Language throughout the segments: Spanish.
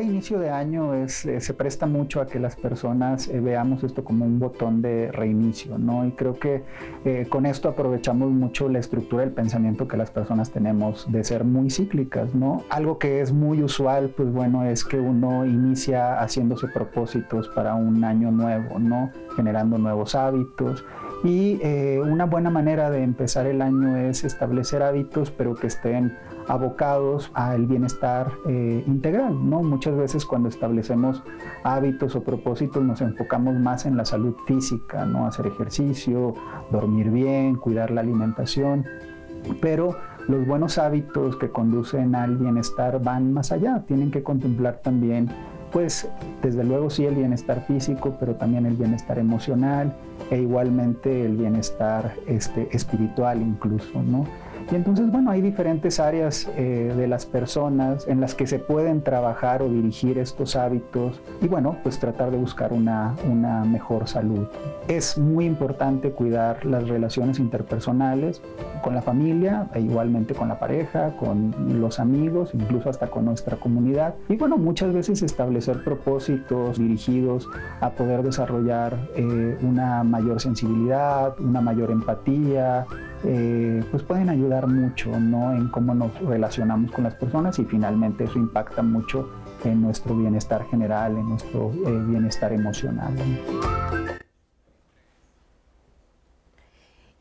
Cada inicio de año es, eh, se presta mucho a que las personas eh, veamos esto como un botón de reinicio, ¿no? Y creo que eh, con esto aprovechamos mucho la estructura del pensamiento que las personas tenemos de ser muy cíclicas, ¿no? Algo que es muy usual, pues bueno, es que uno inicia haciéndose propósitos para un año nuevo, ¿no? Generando nuevos hábitos. Y una buena manera de empezar el año es establecer hábitos, pero que estén abocados al bienestar eh, integral. ¿no? Muchas veces cuando establecemos hábitos o propósitos nos enfocamos más en la salud física, ¿no? hacer ejercicio, dormir bien, cuidar la alimentación, pero los buenos hábitos que conducen al bienestar van más allá, tienen que contemplar también pues desde luego sí el bienestar físico, pero también el bienestar emocional e igualmente el bienestar este, espiritual incluso, ¿no? Y entonces, bueno, hay diferentes áreas eh, de las personas en las que se pueden trabajar o dirigir estos hábitos y bueno, pues tratar de buscar una, una mejor salud. Es muy importante cuidar las relaciones interpersonales con la familia, e igualmente con la pareja, con los amigos, incluso hasta con nuestra comunidad. Y bueno, muchas veces establecer propósitos dirigidos a poder desarrollar eh, una mayor sensibilidad, una mayor empatía, eh, pues pueden ayudar mucho ¿no? en cómo nos relacionamos con las personas y finalmente eso impacta mucho en nuestro bienestar general, en nuestro eh, bienestar emocional.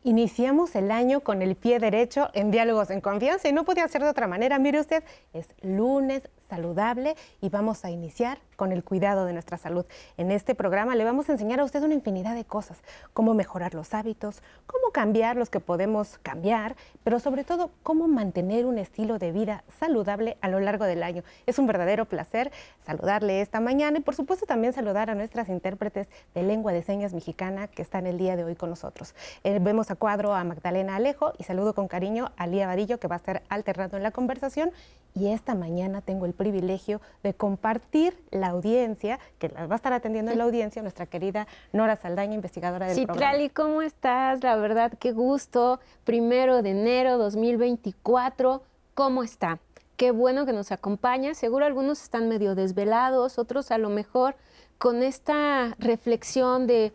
Iniciamos el año con el pie derecho en Diálogos en Confianza y no podía ser de otra manera. Mire usted, es lunes saludable y vamos a iniciar con el cuidado de nuestra salud. En este programa le vamos a enseñar a usted una infinidad de cosas, cómo mejorar los hábitos, cómo cambiar los que podemos cambiar, pero sobre todo cómo mantener un estilo de vida saludable a lo largo del año. Es un verdadero placer saludarle esta mañana y por supuesto también saludar a nuestras intérpretes de lengua de señas mexicana que están el día de hoy con nosotros. Eh, vemos a cuadro a Magdalena Alejo y saludo con cariño a Lía Vadillo que va a estar alternando en la conversación y esta mañana tengo el privilegio de compartir la audiencia, que las va a estar atendiendo en la audiencia, nuestra querida Nora Saldaña, investigadora del programa. Citlali, ¿cómo estás? La verdad, qué gusto. Primero de enero 2024, ¿cómo está? Qué bueno que nos acompaña. Seguro algunos están medio desvelados, otros a lo mejor con esta reflexión de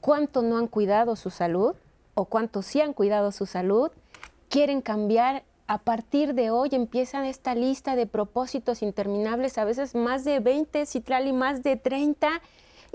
cuánto no han cuidado su salud o cuánto sí han cuidado su salud, quieren cambiar a partir de hoy empiezan esta lista de propósitos interminables, a veces más de 20, Citlali más de 30,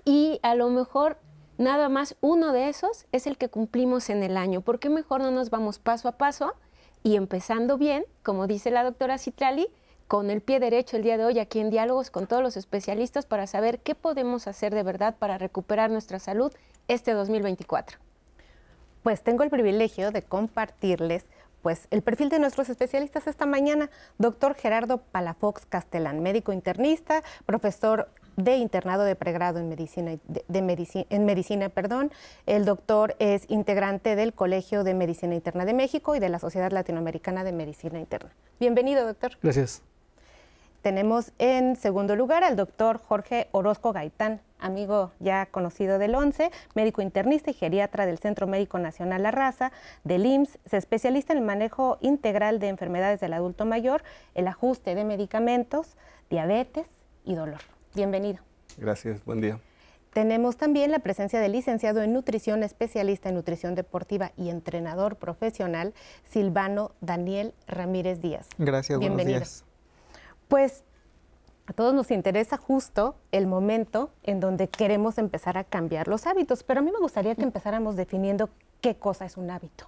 y a lo mejor nada más uno de esos es el que cumplimos en el año. ¿Por qué mejor no nos vamos paso a paso y empezando bien, como dice la doctora Citlali, con el pie derecho el día de hoy aquí en diálogos con todos los especialistas para saber qué podemos hacer de verdad para recuperar nuestra salud este 2024? Pues tengo el privilegio de compartirles pues el perfil de nuestros especialistas esta mañana, doctor Gerardo Palafox Castellán, médico internista, profesor de internado de pregrado en medicina, de, medicina, en medicina, perdón. El doctor es integrante del Colegio de Medicina Interna de México y de la Sociedad Latinoamericana de Medicina Interna. Bienvenido, doctor. Gracias. Tenemos en segundo lugar al doctor Jorge Orozco Gaitán, amigo ya conocido del ONCE, médico internista y geriatra del Centro Médico Nacional La Raza, del IMSS, se especialista en el manejo integral de enfermedades del adulto mayor, el ajuste de medicamentos, diabetes y dolor. Bienvenido. Gracias, buen día. Tenemos también la presencia del licenciado en nutrición, especialista en nutrición deportiva y entrenador profesional, Silvano Daniel Ramírez Díaz. Gracias, Bienvenido. buenos días. Pues a todos nos interesa justo el momento en donde queremos empezar a cambiar los hábitos, pero a mí me gustaría que empezáramos definiendo qué cosa es un hábito.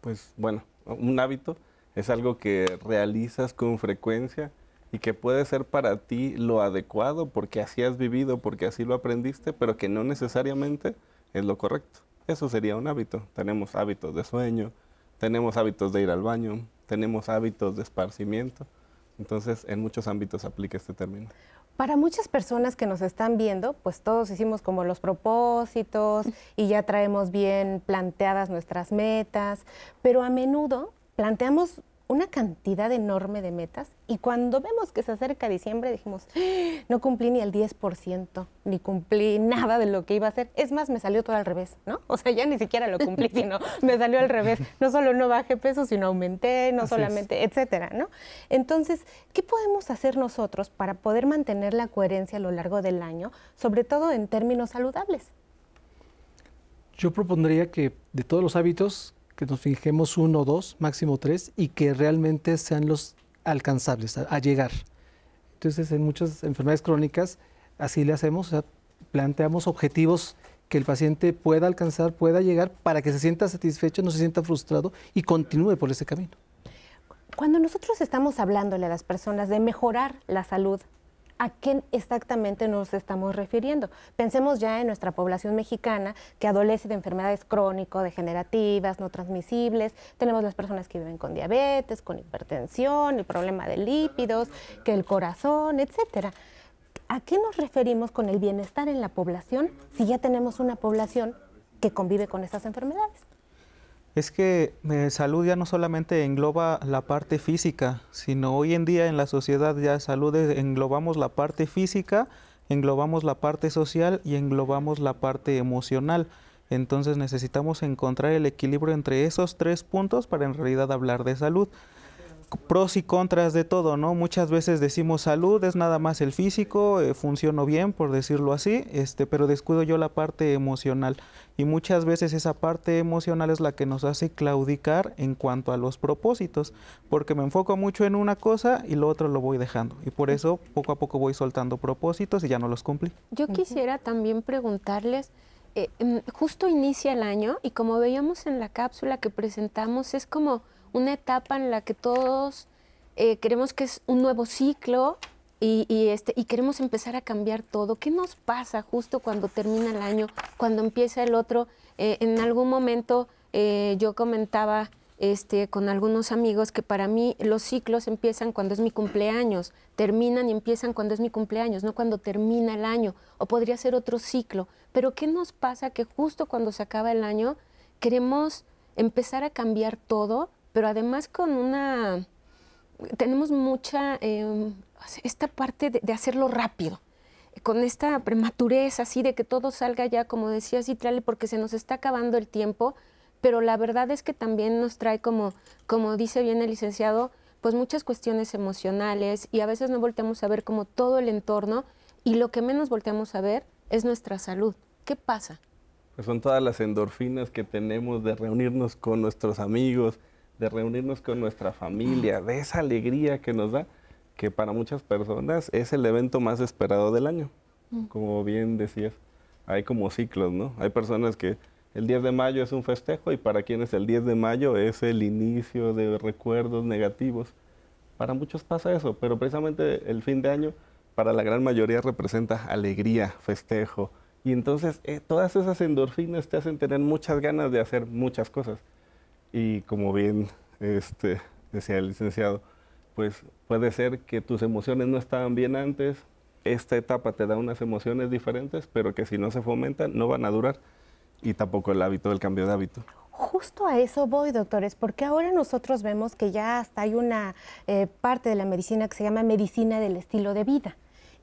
Pues bueno, un hábito es algo que realizas con frecuencia y que puede ser para ti lo adecuado porque así has vivido, porque así lo aprendiste, pero que no necesariamente es lo correcto. Eso sería un hábito. Tenemos hábitos de sueño, tenemos hábitos de ir al baño, tenemos hábitos de esparcimiento. Entonces, en muchos ámbitos aplica este término. Para muchas personas que nos están viendo, pues todos hicimos como los propósitos y ya traemos bien planteadas nuestras metas, pero a menudo planteamos una cantidad enorme de metas y cuando vemos que se acerca diciembre dijimos, ¡Ah! no cumplí ni el 10%, ni cumplí nada de lo que iba a hacer. Es más, me salió todo al revés, ¿no? O sea, ya ni siquiera lo cumplí, sino me salió al revés. No solo no bajé peso, sino aumenté, no solamente, etcétera, ¿no? Entonces, ¿qué podemos hacer nosotros para poder mantener la coherencia a lo largo del año, sobre todo en términos saludables? Yo propondría que de todos los hábitos que nos fijemos uno o dos, máximo tres, y que realmente sean los alcanzables, a, llegar. Entonces, en muchas enfermedades crónicas, así le hacemos, planteamos objetivos que el paciente pueda alcanzar, pueda llegar, para que se sienta satisfecho, no se sienta frustrado y continúe por ese camino. Cuando nosotros estamos hablándole a las personas de mejorar la salud, ¿a qué exactamente nos estamos refiriendo? Pensemos ya en nuestra población mexicana que adolece de enfermedades crónico-degenerativas, no transmisibles. Tenemos las personas que viven con diabetes, con hipertensión, el problema de lípidos, que el corazón, etcétera. ¿A qué nos referimos con el bienestar en la población si ya tenemos una población que convive con estas enfermedades? Es que eh, salud ya no solamente engloba la parte física, sino hoy en día en la sociedad ya salud englobamos la parte física, englobamos la parte social y englobamos la parte emocional. Entonces necesitamos encontrar el equilibrio entre esos tres puntos para en realidad hablar de salud pros y contras de todo, ¿no? Muchas veces decimos salud es nada más el físico, eh, funciono bien, por decirlo así, este, pero descuido yo la parte emocional. Y muchas veces esa parte emocional es la que nos hace claudicar en cuanto a los propósitos, porque me enfoco mucho en una cosa y lo otro lo voy dejando. Y por eso poco a poco voy soltando propósitos y ya no los cumplí. Yo quisiera también preguntarles, eh, mm, justo inicia el año y como veíamos en la cápsula que presentamos, es como una etapa en la que todos eh, queremos que es un nuevo ciclo y, este, y queremos empezar a cambiar todo. ¿Qué nos pasa justo cuando termina el año, cuando empieza el otro? Eh, en algún momento eh, yo comentaba este, con algunos amigos que para mí los ciclos empiezan cuando es mi cumpleaños, terminan y empiezan cuando es mi cumpleaños, no cuando termina el año, o podría ser otro ciclo. Pero ¿qué nos pasa que justo cuando se acaba el año queremos empezar a cambiar todo pero además con una, tenemos mucha, em, esta parte de, hacerlo rápido, con esta prematurez así de que todo salga ya, como decía Citrale, porque se nos está acabando el tiempo, pero la verdad es que también nos trae como, como dice bien el licenciado, pues muchas cuestiones emocionales y a veces no volteamos a ver como todo el entorno y lo que menos volteamos a ver es nuestra salud. ¿Qué pasa? Pues son todas las endorfinas que tenemos de reunirnos con nuestros amigos, de reunirnos con nuestra familia, de esa alegría que nos da, que para muchas personas es el evento más esperado del año. Mm. Como bien decías, hay como ciclos, ¿no? Hay personas que el 10 de mayo es un festejo y para quienes el 10 de mayo es el inicio de recuerdos negativos. Para muchos pasa eso, pero precisamente el fin de año para la gran mayoría representa alegría, festejo. Y entonces eh, todas esas endorfinas te hacen tener muchas ganas de hacer muchas cosas y como bien este, decía el licenciado, pues puede ser que tus emociones no estaban bien antes, esta etapa te da unas emociones diferentes, pero que si no se fomentan no van a durar y tampoco el hábito del cambio de hábito. Justo a eso voy, doctores, porque ahora nosotros vemos que ya hasta hay una eh, parte de la medicina que se llama medicina del estilo de vida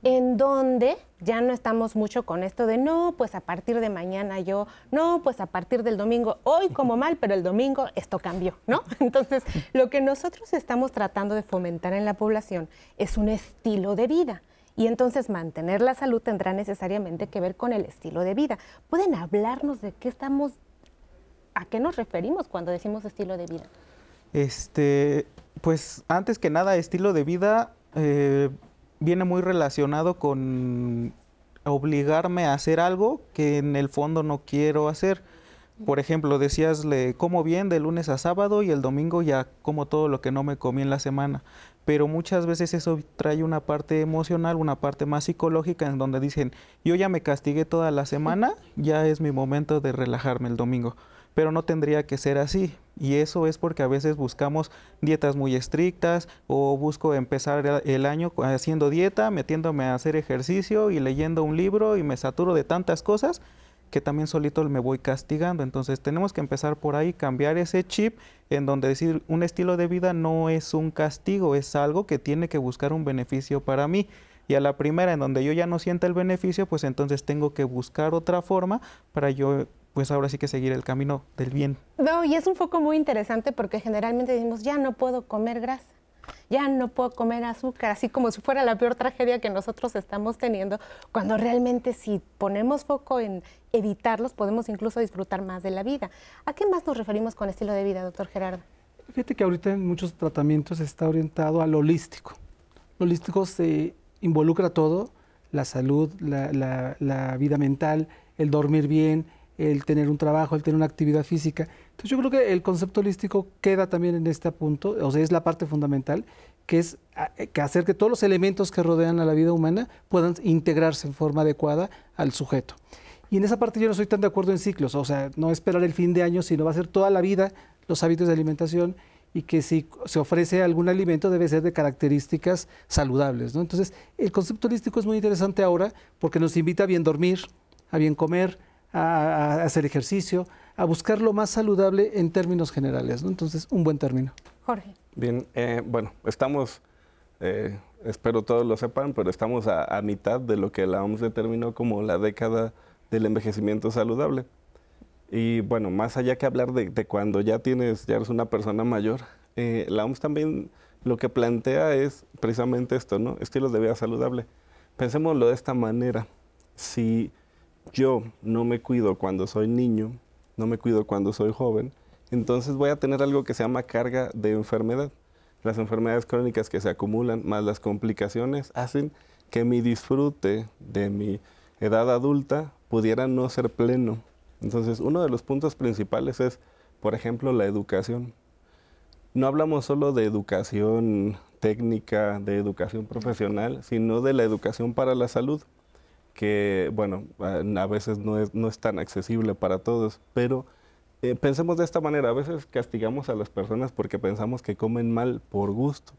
en donde ya no estamos mucho con esto de no, pues a partir de mañana yo, no, pues a partir del domingo, hoy como mal, pero el domingo esto cambió, ¿no? Entonces, lo que nosotros estamos tratando de fomentar en la población es un estilo de vida. Y entonces mantener la salud tendrá necesariamente que ver con el estilo de vida. ¿Pueden hablarnos de qué estamos, a qué nos referimos cuando decimos estilo de vida? Este, pues antes que nada, estilo de vida eh, viene muy relacionado con obligarme a hacer algo que en el fondo no quiero hacer. Por ejemplo, decías, le como bien de lunes a sábado y el domingo ya como todo lo que no me comí en la semana. Pero muchas veces eso trae una parte emocional, una parte más psicológica en donde dicen, yo ya me castigué toda la semana, ya es mi momento de relajarme el domingo pero no tendría que ser así. Y eso es porque a veces buscamos dietas muy estrictas o busco empezar el año haciendo dieta, metiéndome a hacer ejercicio y leyendo un libro y me saturo de tantas cosas que también solito me voy castigando. Entonces tenemos que empezar por ahí, cambiar ese chip en donde decir un estilo de vida no es un castigo, es algo que tiene que buscar un beneficio para mí. Y a la primera en donde yo ya no sienta el beneficio, pues entonces tengo que buscar otra forma para yo pues ahora sí que seguir el camino del bien. No, y es un foco muy interesante porque generalmente decimos, ya no puedo comer grasa ya no puedo comer azúcar, así como si fuera la peor tragedia que nosotros estamos teniendo, cuando realmente si ponemos foco en evitarlos, podemos incluso disfrutar más de la vida. ¿A qué más nos referimos con estilo de vida, doctor Gerardo? Fíjate que ahorita en muchos tratamientos está orientado al holístico. Lo holístico se involucra todo, la salud, la, la vida mental, el dormir bien, el tener un trabajo, el tener una actividad física. Entonces yo creo que el concepto holístico queda también en este punto, o sea, es la parte fundamental, que es eh, que hacer que todos los elementos que rodean a la vida humana puedan integrarse en forma adecuada al sujeto. Y en esa parte yo no estoy tan de acuerdo en ciclos, o sea, no esperar el fin de año, sino va a ser toda la vida los hábitos de alimentación y que si se ofrece algún alimento debe ser de características saludables. ¿no? Entonces, el concepto holístico es muy interesante ahora porque nos invita a bien dormir, a bien comer, a, hacer ejercicio, a buscar lo más saludable en términos generales. ¿no? Entonces, un buen término. Jorge. Bien, eh, bueno, estamos, eh, espero todos lo sepan, pero estamos a, mitad de lo que la OMS determinó como la década del envejecimiento saludable. Y bueno, más allá que hablar de, cuando ya tienes, ya eres una persona mayor, eh, la OMS también lo que plantea es precisamente esto, ¿no? Estilos de vida saludable. Pensémoslo de esta manera. Si yo no me cuido cuando soy niño, no me cuido cuando soy joven, entonces voy a tener algo que se llama carga de enfermedad. Las enfermedades crónicas que se acumulan más las complicaciones hacen que mi disfrute de mi edad adulta pudiera no ser pleno. Entonces, uno de los puntos principales es, por ejemplo, la educación. No hablamos solo de educación técnica, de educación profesional, sino de la educación para la salud que, bueno, a veces no es, no es tan accesible para todos, pero eh, pensemos de esta manera, a veces castigamos a las personas porque pensamos que comen mal por gusto,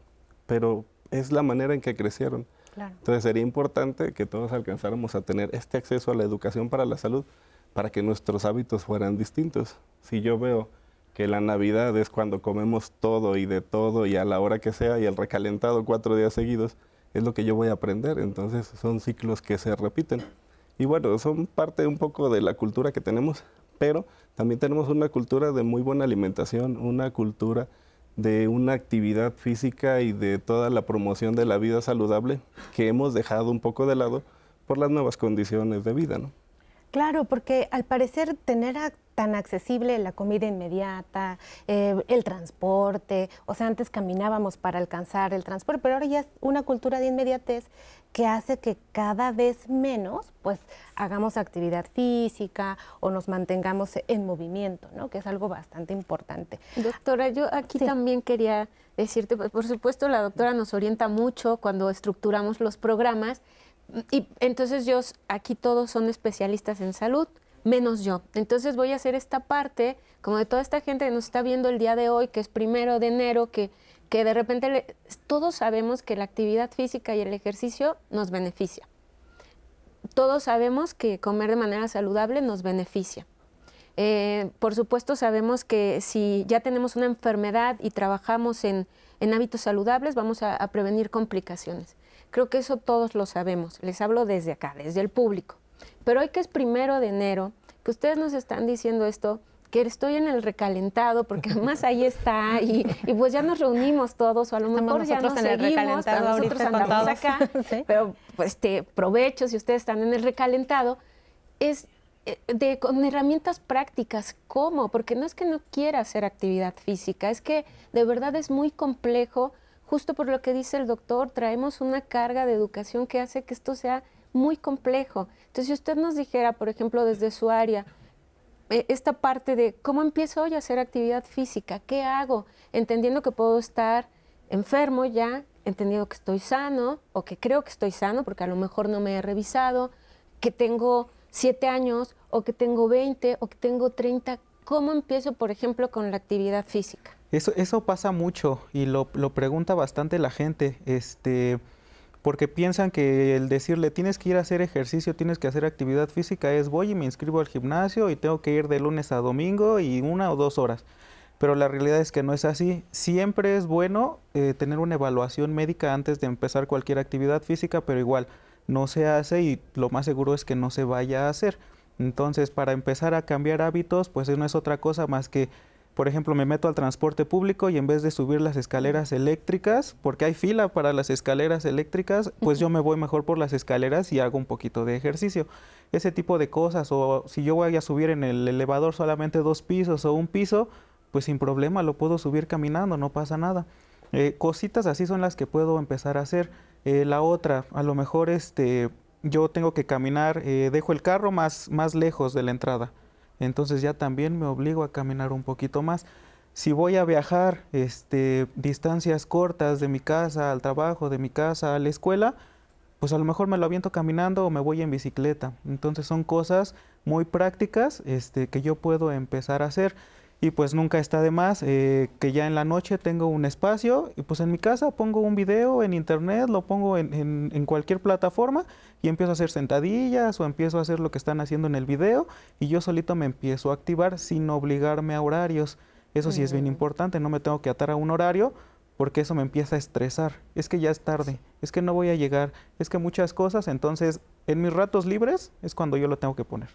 pero es la manera en que crecieron. Entonces sería importante que todos alcanzáramos a tener este acceso a la educación para la salud para que nuestros hábitos fueran distintos. Si yo veo que la Navidad es cuando comemos todo y de todo y a la hora que sea y el recalentado cuatro días seguidos, es lo que yo voy a aprender. Entonces son ciclos que se repiten. Y bueno, son parte un poco de la cultura que tenemos, pero también tenemos una cultura de muy buena alimentación, una cultura de una actividad física y de toda la promoción de la vida saludable que hemos dejado un poco de lado por las nuevas condiciones de vida, ¿no? Claro, porque al parecer tener tan accesible la comida inmediata, eh, el transporte, o sea, antes caminábamos para alcanzar el transporte, pero ahora ya es una cultura de inmediatez que hace que cada vez menos, pues, hagamos actividad física o nos mantengamos en movimiento, ¿no? Que es algo bastante importante. Doctora, yo aquí también quería decirte, pues, por supuesto, la doctora nos orienta mucho cuando estructuramos los programas y entonces yo, aquí todos son especialistas en salud, menos yo. Entonces voy a hacer esta parte, como de toda esta gente que nos está viendo el día de hoy, que es primero de enero, que, que de repente todos sabemos que la actividad física y el ejercicio nos beneficia. Todos sabemos que comer de manera saludable nos beneficia. Eh, por supuesto sabemos que si ya tenemos una enfermedad y trabajamos en, hábitos saludables, vamos a prevenir complicaciones. Creo que eso todos lo sabemos. Les hablo desde acá, desde el público. Pero hoy que es primero de enero, que ustedes nos están diciendo esto, que estoy en el recalentado, porque además ahí está, y, pues ya nos reunimos todos, o a lo mejor ya nos en seguimos, el recalentado nosotros andamos acá, pero pues este, provecho si ustedes están en el recalentado, es eh, de, con herramientas prácticas, ¿cómo? Porque no es que no quiera hacer actividad física, es que de verdad es muy complejo justo por lo que dice el doctor, traemos una carga de educación que hace que esto sea muy complejo. Entonces, si usted nos dijera, por ejemplo, desde su área, eh, esta parte de cómo empiezo hoy a hacer actividad física, qué hago, entendiendo que puedo estar enfermo ya, entendiendo que estoy sano o que creo que estoy sano porque a lo mejor no me he revisado, que tengo siete años o que tengo 20 o que tengo 30, ¿cómo empiezo, por ejemplo, con la actividad física? Eso, eso pasa mucho y lo, pregunta bastante la gente. Este, porque piensan que el decirle tienes que ir a hacer ejercicio, tienes que hacer actividad física es voy y me inscribo al gimnasio y tengo que ir de lunes a domingo y una o dos horas. Pero la realidad es que no es así. Siempre es bueno eh, tener una evaluación médica antes de empezar cualquier actividad física, pero igual no se hace y lo más seguro es que no se vaya a hacer. Entonces, para empezar a cambiar hábitos, pues no es otra cosa más que por ejemplo, me meto al transporte público y en vez de subir las escaleras eléctricas, porque hay fila para las escaleras eléctricas, pues yo me voy mejor por las escaleras y hago un poquito de ejercicio. Ese tipo de cosas, o si yo voy a subir en el elevador solamente dos pisos o un piso, pues sin problema lo puedo subir caminando, no pasa nada. Eh, cositas así son las que puedo empezar a hacer. Eh, la otra, a lo mejor este, yo tengo que caminar, eh, dejo el carro más, más lejos de la entrada entonces ya también me obligo a caminar un poquito más. Si voy a viajar este, distancias cortas de mi casa al trabajo, de mi casa a la escuela, pues a lo mejor me lo aviento caminando o me voy en bicicleta. Entonces son cosas muy prácticas este, que yo puedo empezar a hacer y pues nunca está de más eh, que ya en la noche tengo un espacio y pues en mi casa pongo un video en internet, lo pongo en, en, cualquier plataforma y empiezo a hacer sentadillas o empiezo a hacer lo que están haciendo en el video y yo solito me empiezo a activar sin obligarme a horarios. Eso sí es bien importante, no me tengo que atar a un horario porque eso me empieza a estresar. Es que ya es tarde, es que no voy a llegar, es que muchas cosas, entonces en mis ratos libres es cuando yo lo tengo que poner.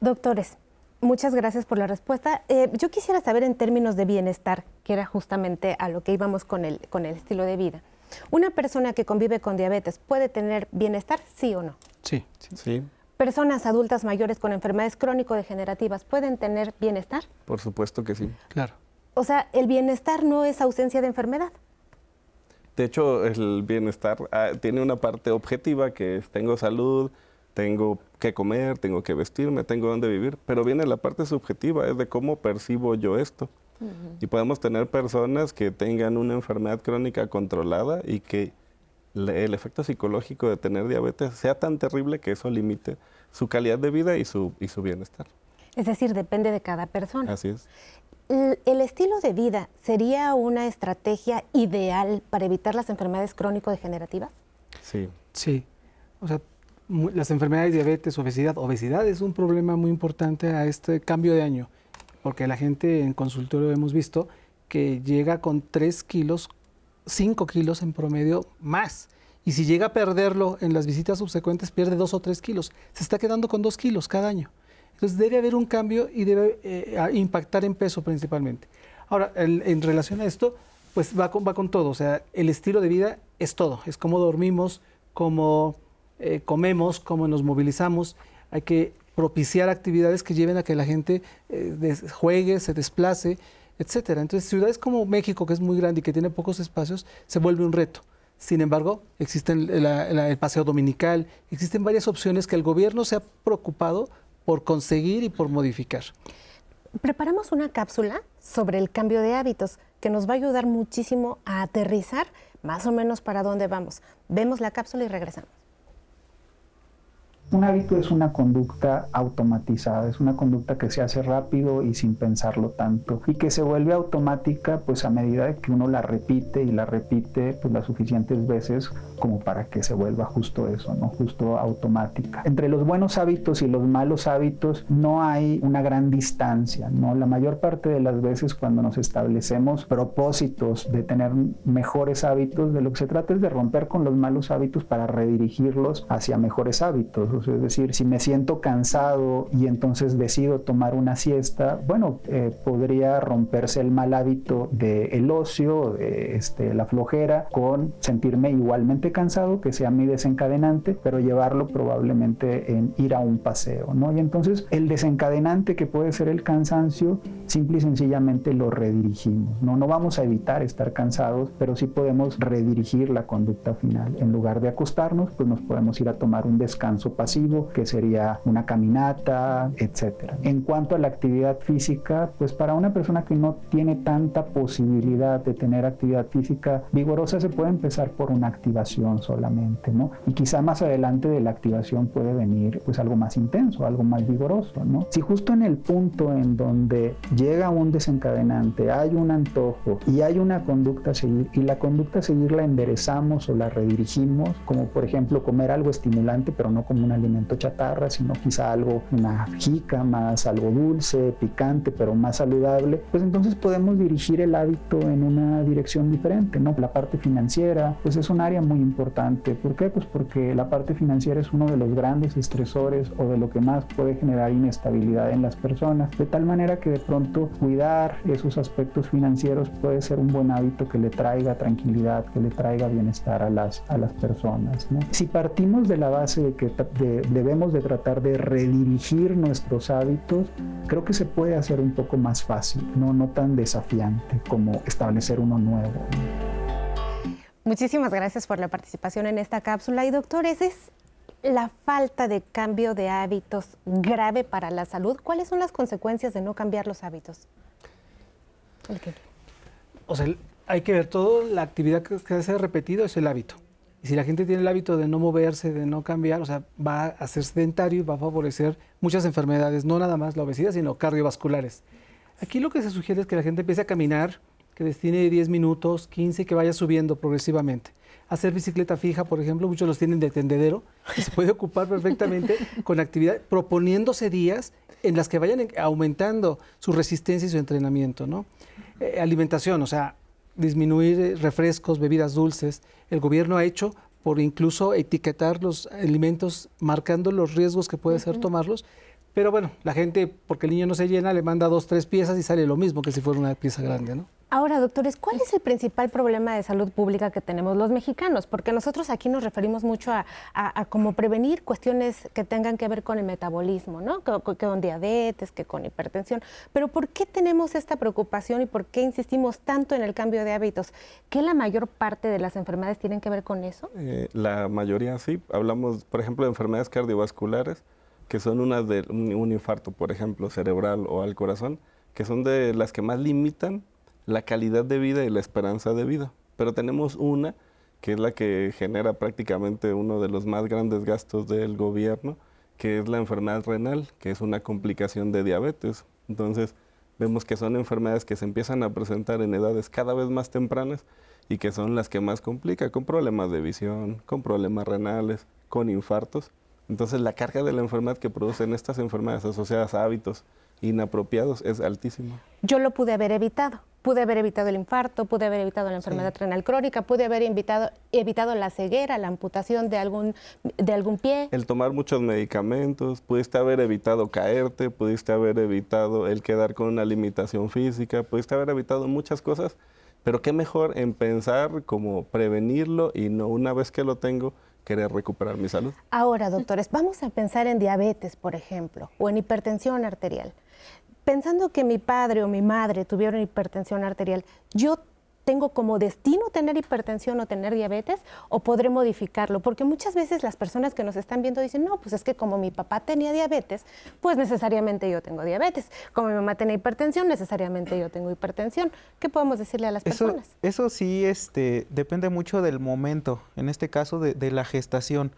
Doctores, Muchas gracias por la respuesta. Eh, yo quisiera saber en términos de bienestar, que era justamente a lo que íbamos con el, con el estilo de vida. ¿Una persona que convive con diabetes puede tener bienestar, sí o no? Sí. Sí. ¿Personas adultas mayores con enfermedades crónico-degenerativas pueden tener bienestar? Por supuesto que sí. Claro. O sea, ¿el bienestar no es ausencia de enfermedad? De hecho, el bienestar ah, tiene una parte objetiva que es tengo salud, tengo que comer, tengo que vestirme, tengo dónde vivir, pero viene la parte subjetiva, es de cómo percibo yo esto. Y podemos tener personas que tengan una enfermedad crónica controlada y que el efecto psicológico de tener diabetes sea tan terrible que eso limite su calidad de vida y su, y su bienestar. Es decir, depende de cada persona. Así es. ¿El estilo de vida sería una estrategia ideal para evitar las enfermedades crónico-degenerativas? Sí. Sí. O sea, las enfermedades, diabetes, obesidad. Obesidad es un problema muy importante a este cambio de año, porque la gente en consultorio hemos visto que llega con 3 kilos, 5 kilos en promedio más. Y si llega a perderlo en las visitas subsecuentes, pierde 2 o 3 kilos. Se está quedando con 2 kilos cada año. Entonces debe haber un cambio y debe eh, impactar en peso principalmente. Ahora, en relación a esto, pues va con, va con todo. O sea, el estilo de vida es todo. Es cómo dormimos, cómo eh, comemos, cómo nos movilizamos. Hay que propiciar actividades que lleven a que la gente eh, juegue, se desplace, etcétera. Entonces, ciudades como México, que es muy grande y que tiene pocos espacios, se vuelve un reto. Sin embargo, existe el paseo dominical, existen varias opciones que el gobierno se ha preocupado por conseguir y por modificar. Preparamos una cápsula sobre el cambio de hábitos que nos va a ayudar muchísimo a aterrizar más o menos para dónde vamos. Vemos la cápsula y regresamos. Un hábito es una conducta automatizada, es una conducta que se hace rápido y sin pensarlo tanto y que se vuelve automática pues a medida que uno la repite y la repite pues las suficientes veces como para que se vuelva justo eso, ¿no? Justo automática. Entre los buenos hábitos y los malos hábitos no hay una gran distancia, ¿no? La mayor parte de las veces cuando nos establecemos propósitos de tener mejores hábitos, de lo que se trata es de romper con los malos hábitos para redirigirlos hacia mejores hábitos es decir, si me siento cansado y entonces decido tomar una siesta, bueno, eh, podría romperse el mal hábito del ocio, de este, la flojera, con sentirme igualmente cansado, que sea mi desencadenante, pero llevarlo probablemente en ir a un paseo, ¿no? Y entonces el desencadenante que puede ser el cansancio, simple y sencillamente lo redirigimos, ¿no? No vamos a evitar estar cansados, pero sí podemos redirigir la conducta final. En lugar de acostarnos, pues nos podemos ir a tomar un descanso pasivo, que sería una caminata, etcétera. En cuanto a la actividad física, pues para una persona que no tiene tanta posibilidad de tener actividad física vigorosa, se puede empezar por una activación solamente, ¿no? Y quizá más adelante de la activación puede venir pues algo más intenso, algo más vigoroso, ¿no? Si justo en el punto en donde llega un desencadenante, hay un antojo y hay una conducta a seguir y la conducta a seguir la enderezamos o la redirigimos, como por ejemplo comer algo estimulante, pero no como un alimento chatarra, sino quizá algo, una más algo dulce, picante, pero más saludable, pues entonces podemos dirigir el hábito en una dirección diferente, ¿no? La parte financiera, pues es un área muy importante. ¿Por qué? Pues porque la parte financiera es uno de los grandes estresores o de lo que más puede generar inestabilidad en las personas, de tal manera que de pronto cuidar esos aspectos financieros puede ser un buen hábito que le traiga tranquilidad, que le traiga bienestar a las, a las personas. ¿no? Si partimos de la base de que debemos de tratar de redirigir nuestros hábitos, creo que se puede hacer un poco más fácil, no, no tan desafiante como establecer uno nuevo. Muchísimas gracias por la participación en esta cápsula. Y doctor, ¿esa es la falta de cambio de hábitos grave para la salud? ¿Cuáles son las consecuencias de no cambiar los hábitos? O sea, hay que ver todo, la actividad que se hace repetido es el hábito. Y si la gente tiene el hábito de no moverse, de no cambiar, o sea, va a ser sedentario y va a favorecer muchas enfermedades, no nada más la obesidad, sino cardiovasculares. Aquí lo que se sugiere es que la gente empiece a caminar, que destine 10 minutos, 15, que vaya subiendo progresivamente. Hacer bicicleta fija, por ejemplo, muchos los tienen de tendedero, se puede ocupar perfectamente con actividad, proponiéndose días en las que vayan aumentando su resistencia y su entrenamiento, ¿no? Eh, alimentación, o sea, disminuir eh, refrescos, bebidas dulces. El gobierno ha hecho por incluso etiquetar los alimentos marcando los riesgos que puede ser tomarlos. Pero bueno, la gente, porque el niño no se llena, le manda dos, tres piezas y sale lo mismo que si fuera una pieza grande, ¿no? Ahora, doctores, ¿cuál es el principal problema de salud pública que tenemos los mexicanos? Porque nosotros aquí nos referimos mucho a, a, cómo prevenir cuestiones que tengan que ver con el metabolismo, ¿no? Que, con diabetes, que con hipertensión. Pero ¿por qué tenemos esta preocupación y por qué insistimos tanto en el cambio de hábitos? ¿Que la mayor parte de las enfermedades tienen que ver con eso? Eh, la mayoría sí. Hablamos, por ejemplo, de enfermedades cardiovasculares, que son unas de un infarto, por ejemplo, cerebral o al corazón, que son de las que más limitan la calidad de vida y la esperanza de vida. Pero tenemos una que es la que genera prácticamente uno de los más grandes gastos del gobierno, que es la enfermedad renal, que es una complicación de diabetes. Entonces, vemos que son enfermedades que se empiezan a presentar en edades cada vez más tempranas y que son las que más complican, con problemas de visión, con problemas renales, con infartos. Entonces, la carga de la enfermedad que producen estas enfermedades asociadas a hábitos inapropiados es altísima. Yo lo pude haber evitado pude haber evitado el infarto, pude haber evitado la enfermedad renal crónica, pude haber evitado, evitado la ceguera, la amputación de algún, de algún pie. El tomar muchos medicamentos, pudiste haber evitado caerte, pudiste haber evitado el quedar con una limitación física, pudiste haber evitado muchas cosas, pero qué mejor en pensar como prevenirlo y no una vez que lo tengo, querer recuperar mi salud. Ahora, doctores, vamos a pensar en diabetes, por ejemplo, o en hipertensión arterial pensando que mi padre o mi madre tuvieron hipertensión arterial, yo tengo como destino tener hipertensión o tener diabetes o podré modificarlo? Porque muchas veces las personas que nos están viendo dicen, no, pues es que como mi papá tenía diabetes, pues necesariamente yo tengo diabetes. Como mi mamá tenía hipertensión, necesariamente yo tengo hipertensión. ¿Qué podemos decirle a las personas? Eso sí este, depende mucho del momento, en este caso de la gestación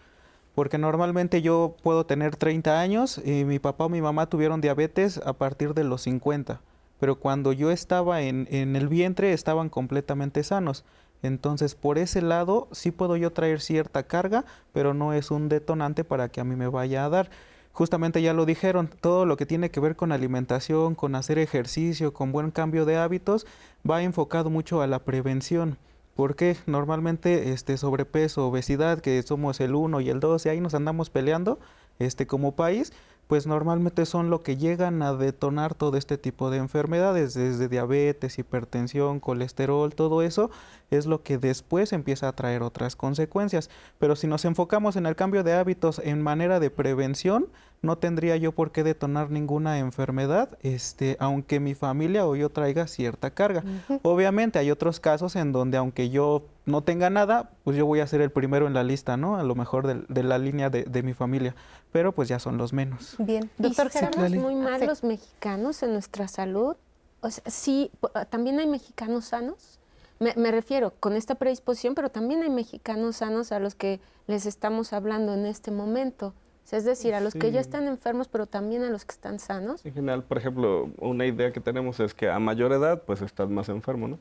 porque normalmente yo puedo tener 30 años y mi papá o mi mamá tuvieron diabetes a partir de los 50, pero cuando yo estaba en, en el vientre estaban completamente sanos. Entonces, por ese lado, sí puedo yo traer cierta carga, pero no es un detonante para que a mí me vaya a dar. Justamente ya lo dijeron, todo lo que tiene que ver con alimentación, con hacer ejercicio, con buen cambio de hábitos, va enfocado mucho a la prevención porque normalmente este sobrepeso, obesidad, que somos el 1 y el 2 y ahí nos andamos peleando este como país, pues normalmente son lo que llegan a detonar todo este tipo de enfermedades, desde diabetes, hipertensión, colesterol, todo eso, es lo que después empieza a traer otras consecuencias. Pero si nos enfocamos en el cambio de hábitos en manera de prevención, no tendría yo por qué detonar ninguna enfermedad, este, aunque mi familia o yo traiga cierta carga. Obviamente hay otros casos en donde aunque yo no tenga nada, pues yo voy a ser el primero en la lista, ¿no? A lo mejor de, la línea de, mi familia, pero pues ya son los menos. Bien, doctor, ¿estamos muy mal los mexicanos en nuestra salud? O sea, sí, también hay mexicanos sanos. Me, me, refiero con esta predisposición, pero también hay mexicanos sanos a los que les estamos hablando en este momento es decir, a los que ya están enfermos, pero también a los que están sanos. En general, por ejemplo, una idea que tenemos es que a mayor edad, pues estás más enfermo, ¿no?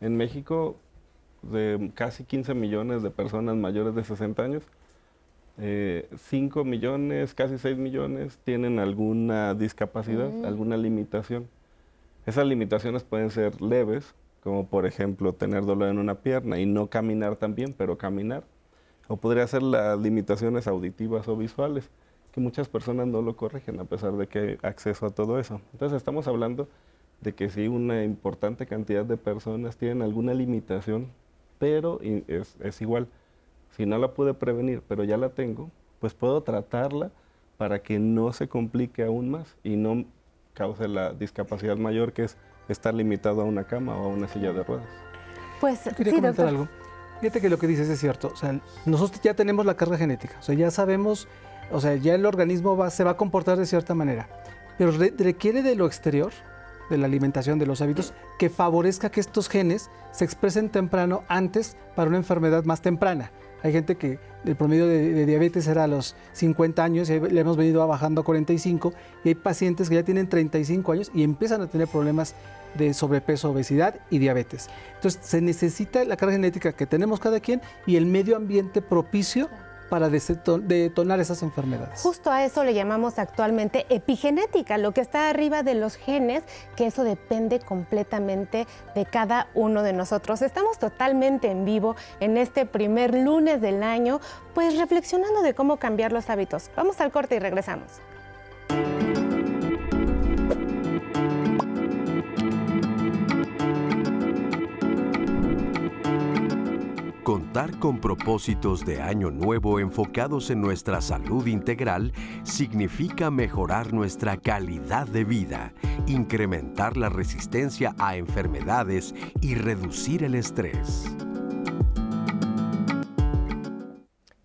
En México, de casi 15 millones de personas mayores de 60 años, 5 eh, millones, casi 6 millones tienen alguna discapacidad, mm. alguna limitación. Esas limitaciones pueden ser leves, como por ejemplo tener dolor en una pierna y no caminar tan bien, pero caminar o podría ser las limitaciones auditivas o visuales, que muchas personas no lo corrigen a pesar de que hay acceso a todo eso. Entonces estamos hablando de que sí una importante cantidad de personas tienen alguna limitación, pero es, es igual. Si no la pude prevenir, pero ya la tengo, pues puedo tratarla para que no se complique aún más y no cause la discapacidad mayor que es estar limitado a una cama o a una silla de ruedas. Pues sí, doctor. algo. Fíjate que lo que dices es cierto. O sea, nosotros ya tenemos la carga genética. O sea, ya sabemos, o sea, ya el organismo va, se va a comportar de cierta manera. Pero requiere de lo exterior, de la alimentación, de los hábitos, que favorezca que estos genes se expresen temprano antes para una enfermedad más temprana. Hay gente que el promedio de, diabetes era a los 50 años y le hemos venido bajando a 45 y hay pacientes que ya tienen 35 años y empiezan a tener problemas de sobrepeso, obesidad y diabetes. Entonces se necesita la carga genética que tenemos cada quien y el medio ambiente propicio para detonar esas enfermedades. Justo a eso le llamamos actualmente epigenética, lo que está arriba de los genes, que eso depende completamente de cada uno de nosotros. Estamos totalmente en vivo en este primer lunes del año, pues reflexionando de cómo cambiar los hábitos. Vamos al corte y regresamos. Contar con propósitos de año nuevo enfocados en nuestra salud integral significa mejorar nuestra calidad de vida, incrementar la resistencia a enfermedades y reducir el estrés.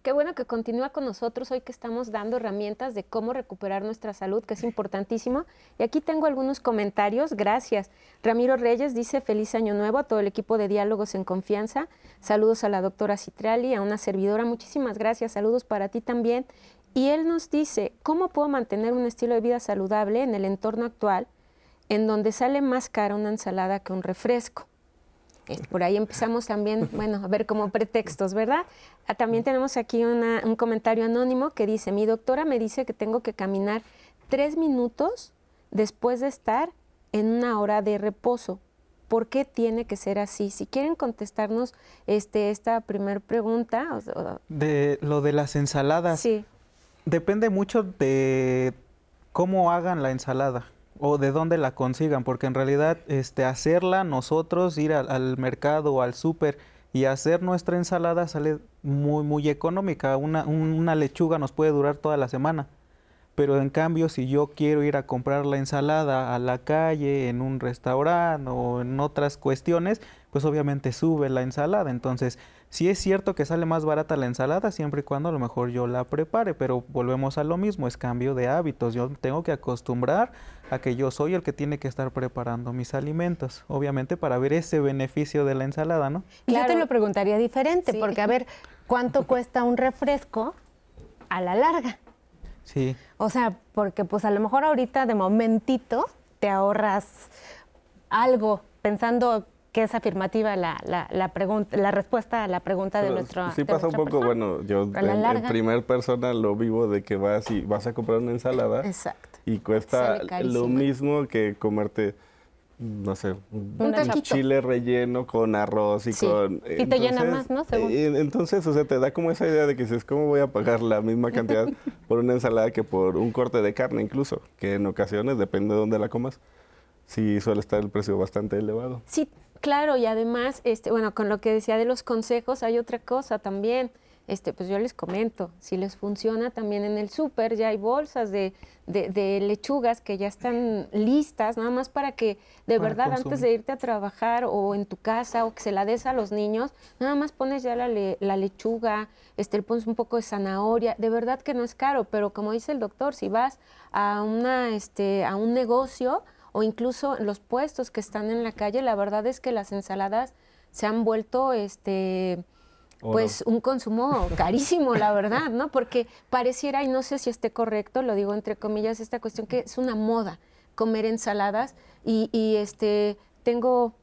Qué bueno que continúa con nosotros hoy que estamos dando herramientas de cómo recuperar nuestra salud, que es importantísimo. Y aquí tengo algunos comentarios. Gracias. Ramiro Reyes dice feliz año nuevo a todo el equipo de Diálogos en Confianza. Saludos a la doctora Citrali, a una servidora. Muchísimas gracias. Saludos para ti también. Y él nos dice, ¿cómo puedo mantener un estilo de vida saludable en el entorno actual en donde sale más cara una ensalada que un refresco? Por ahí empezamos también, bueno, a ver como pretextos, ¿verdad? Ah, también tenemos aquí un comentario anónimo que dice, mi doctora me dice que tengo que caminar tres minutos después de estar en una hora de reposo. ¿Por qué tiene que ser así? Si quieren contestarnos este, esta primera pregunta. de lo de las ensaladas. Sí. Depende mucho de cómo hagan la ensalada o de dónde la consigan, porque en realidad este, hacerla nosotros, ir al, mercado o al súper y hacer nuestra ensalada sale muy, muy económica. Una, una lechuga nos puede durar toda la semana. Pero en cambio, si yo quiero ir a comprar la ensalada a la calle, en un restaurante o en otras cuestiones, pues obviamente sube la ensalada. Entonces, Sí es cierto que sale más barata la ensalada siempre y cuando a lo mejor yo la prepare, pero volvemos a lo mismo, es cambio de hábitos. Yo tengo que acostumbrar a que yo soy el que tiene que estar preparando mis alimentos, obviamente para ver ese beneficio de la ensalada, ¿no? Yo te lo preguntaría diferente, porque a ver, ¿cuánto cuesta un refresco a la larga? Sí. O sea, porque pues a lo mejor ahorita de momentito te ahorras algo pensando que es afirmativa la, la, la, pregunta, la respuesta a la pregunta de nuestro Sí pasa un poco, bueno, yo en, en, primer persona lo vivo de que vas y vas a comprar una ensalada Exacto. y cuesta lo mismo que comerte no sé, un, chile relleno con arroz y con... Y te llena más, ¿no? Eh, entonces, o sea, te da como esa idea de que dices, ¿cómo voy a pagar la misma cantidad por una ensalada que por un corte de carne incluso? Que en ocasiones, depende de dónde la comas, sí suele estar el precio bastante elevado. Sí, Claro, y además, este, bueno, con lo que decía de los consejos, hay otra cosa también. Este, pues yo les comento, si les funciona también en el súper, ya hay bolsas de, lechugas que ya están listas, nada más para que de verdad antes de irte a trabajar o en tu casa o que se la des a los niños, nada más pones ya la, lechuga, este, le pones un poco de zanahoria, de verdad que no es caro, pero como dice el doctor, si vas a, una, este, a un negocio o incluso los puestos que están en la calle, la verdad es que las ensaladas se han vuelto... este pues un consumo carísimo, la verdad, ¿no? Porque pareciera, y no sé si esté correcto, lo digo entre comillas, esta cuestión que es una moda comer ensaladas y, y este, tengo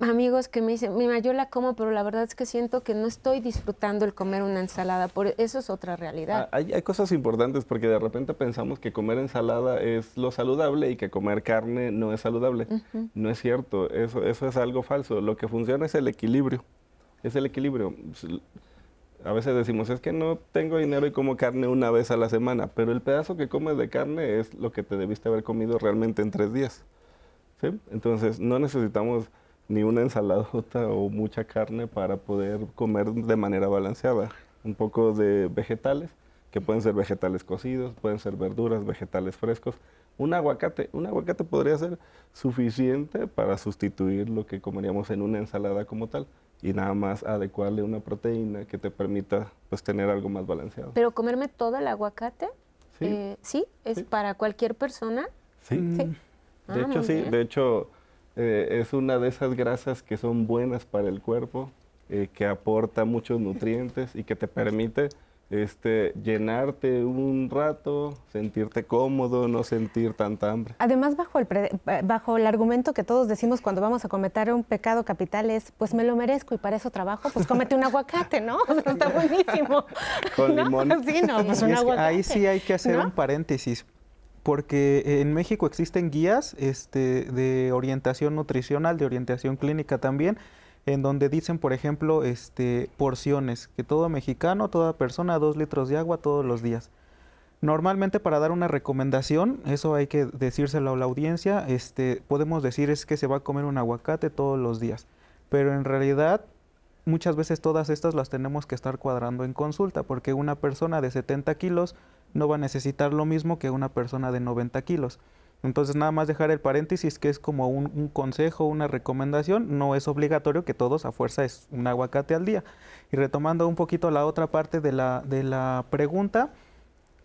amigos que me dicen, mira, yo la como, pero la verdad es que siento que no estoy disfrutando el comer una ensalada, por eso es otra realidad. Ah, hay, hay, cosas importantes porque de repente pensamos que comer ensalada es lo saludable y que comer carne no es saludable. No es cierto, eso, eso es algo falso. Lo que funciona es el equilibrio es el equilibrio. A veces decimos, es que no tengo dinero y como carne una vez a la semana, pero el pedazo que comes de carne es lo que te debiste haber comido realmente en tres días. Entonces, no necesitamos ni una ensaladota o mucha carne para poder comer de manera balanceada. Un poco de vegetales, que pueden ser vegetales cocidos, pueden ser verduras, vegetales frescos. Un aguacate, un aguacate podría ser suficiente para sustituir lo que comeríamos en una ensalada como tal y nada más adecuarle una proteína que te permita pues tener algo más balanceado. Pero comerme todo el aguacate, sí, eh, ¿sí? es para cualquier persona. Sí, mm. de ah, hecho sí, de hecho eh, es una de esas grasas que son buenas para el cuerpo, eh, que aporta muchos nutrientes y que te permite este, llenarte un rato, sentirte cómodo, no sentir tanta hambre. Además, bajo el, bajo el argumento que todos decimos cuando vamos a cometer un pecado capital es, pues me lo merezco y para eso trabajo, pues cómete un aguacate, ¿no? está buenísimo. Con limón. Sí, no, pues un aguacate. Ahí sí hay que hacer un paréntesis, porque en México existen guías este, de orientación nutricional, de orientación clínica también, en donde dicen, por ejemplo, este, porciones, que todo mexicano, toda persona, dos litros de agua todos los días. Normalmente para dar una recomendación, eso hay que decírselo a la audiencia, este, podemos decir es que se va a comer un aguacate todos los días, pero en realidad muchas veces todas estas las tenemos que estar cuadrando en consulta, porque una persona de 70 kilos no va a necesitar lo mismo que una persona de 90 kilos. Entonces nada más dejar el paréntesis que es como un, consejo, una recomendación, no es obligatorio que todos a fuerza es un aguacate al día. Y retomando un poquito la otra parte de la, de la pregunta,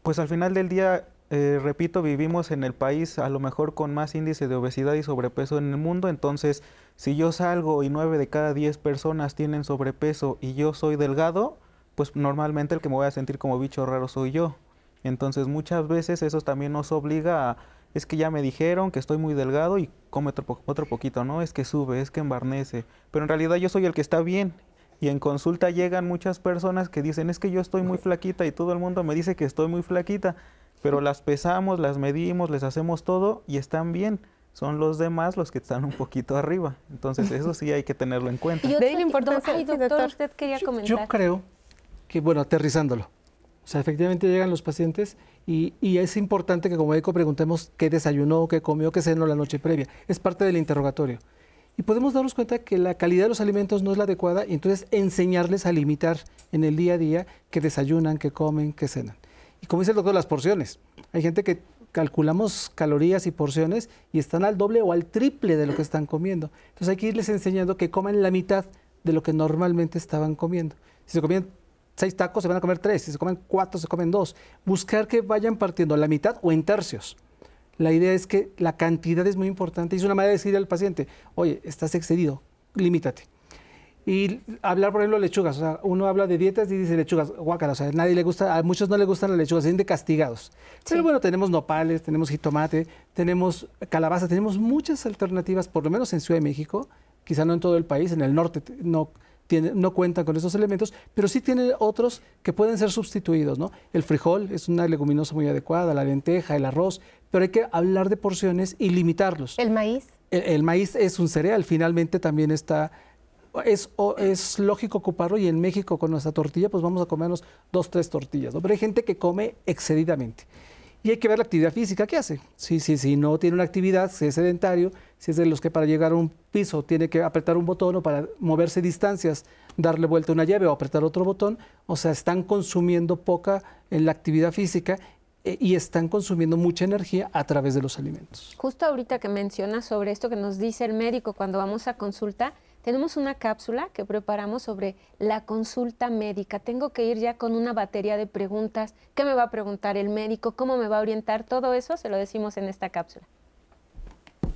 pues al final del día, eh, repito, vivimos en el país a lo mejor con más índice de obesidad y sobrepeso en el mundo, entonces si yo salgo y nueve de cada diez personas tienen sobrepeso y yo soy delgado, pues normalmente el que me voy a sentir como bicho raro soy yo. Entonces muchas veces eso también nos obliga a es que ya me dijeron que estoy muy delgado y come otro, otro poquito, ¿no? Es que sube, es que embarnece. Pero en realidad yo soy el que está bien. Y en consulta llegan muchas personas que dicen, es que yo estoy muy flaquita y todo el mundo me dice que estoy muy flaquita. Pero las pesamos, las medimos, les hacemos todo y están bien. Son los demás los que están un poquito arriba. Entonces eso sí hay que tenerlo en cuenta. Y de importancia, doctor, usted quería comentar. Yo creo que, bueno, aterrizándolo, o sea, efectivamente llegan los pacientes y, es importante que como médico preguntemos qué desayunó, qué comió, qué cenó la noche previa. Es parte del interrogatorio. Y podemos darnos cuenta que la calidad de los alimentos no es la adecuada y entonces enseñarles a limitar en el día a día qué desayunan, qué comen, qué cenan. Y como dice el doctor, las porciones. Hay gente que calculamos calorías y porciones y están al doble o al triple de lo que están comiendo. Entonces hay que irles enseñando que coman la mitad de lo que normalmente estaban comiendo. Si se comían seis tacos, se van a comer tres. Si se comen cuatro, se comen dos. Buscar que vayan partiendo la mitad o en tercios. La idea es que la cantidad es muy importante y es una manera de decirle al paciente, oye, estás excedido, limítate. Y hablar, por ejemplo, de lechugas. O sea, uno habla de dietas y dice lechugas, guácala. O sea, a nadie le gusta, a muchos no les gustan las lechugas, se sienten castigados. Pero bueno, tenemos nopales, tenemos jitomate, tenemos calabaza, tenemos muchas alternativas, por lo menos en Ciudad de México, quizá no en todo el país, en el norte no, no cuentan con esos elementos, pero sí tiene otros que pueden ser sustituidos. ¿no? El frijol es una leguminosa muy adecuada, la lenteja, el arroz, pero hay que hablar de porciones y limitarlos. ¿El maíz? El, maíz es un cereal, finalmente también está es, es, lógico ocuparlo y en México con nuestra tortilla pues vamos a comernos dos, tres tortillas, ¿no? pero hay gente que come excedidamente. Y hay que ver la actividad física que hace. Si, sí, si no tiene una actividad, si es sedentario, si es de los que para llegar a un piso tiene que apretar un botón o para moverse distancias, darle vuelta a una llave o apretar otro botón, o sea, están consumiendo poca en la actividad física eh, y están consumiendo mucha energía a través de los alimentos. Justo ahorita que mencionas sobre esto que nos dice el médico cuando vamos a consulta, tenemos una cápsula que preparamos sobre la consulta médica. Tengo que ir ya con una batería de preguntas. ¿Qué me va a preguntar el médico? ¿Cómo me va a orientar? Todo eso se lo decimos en esta cápsula.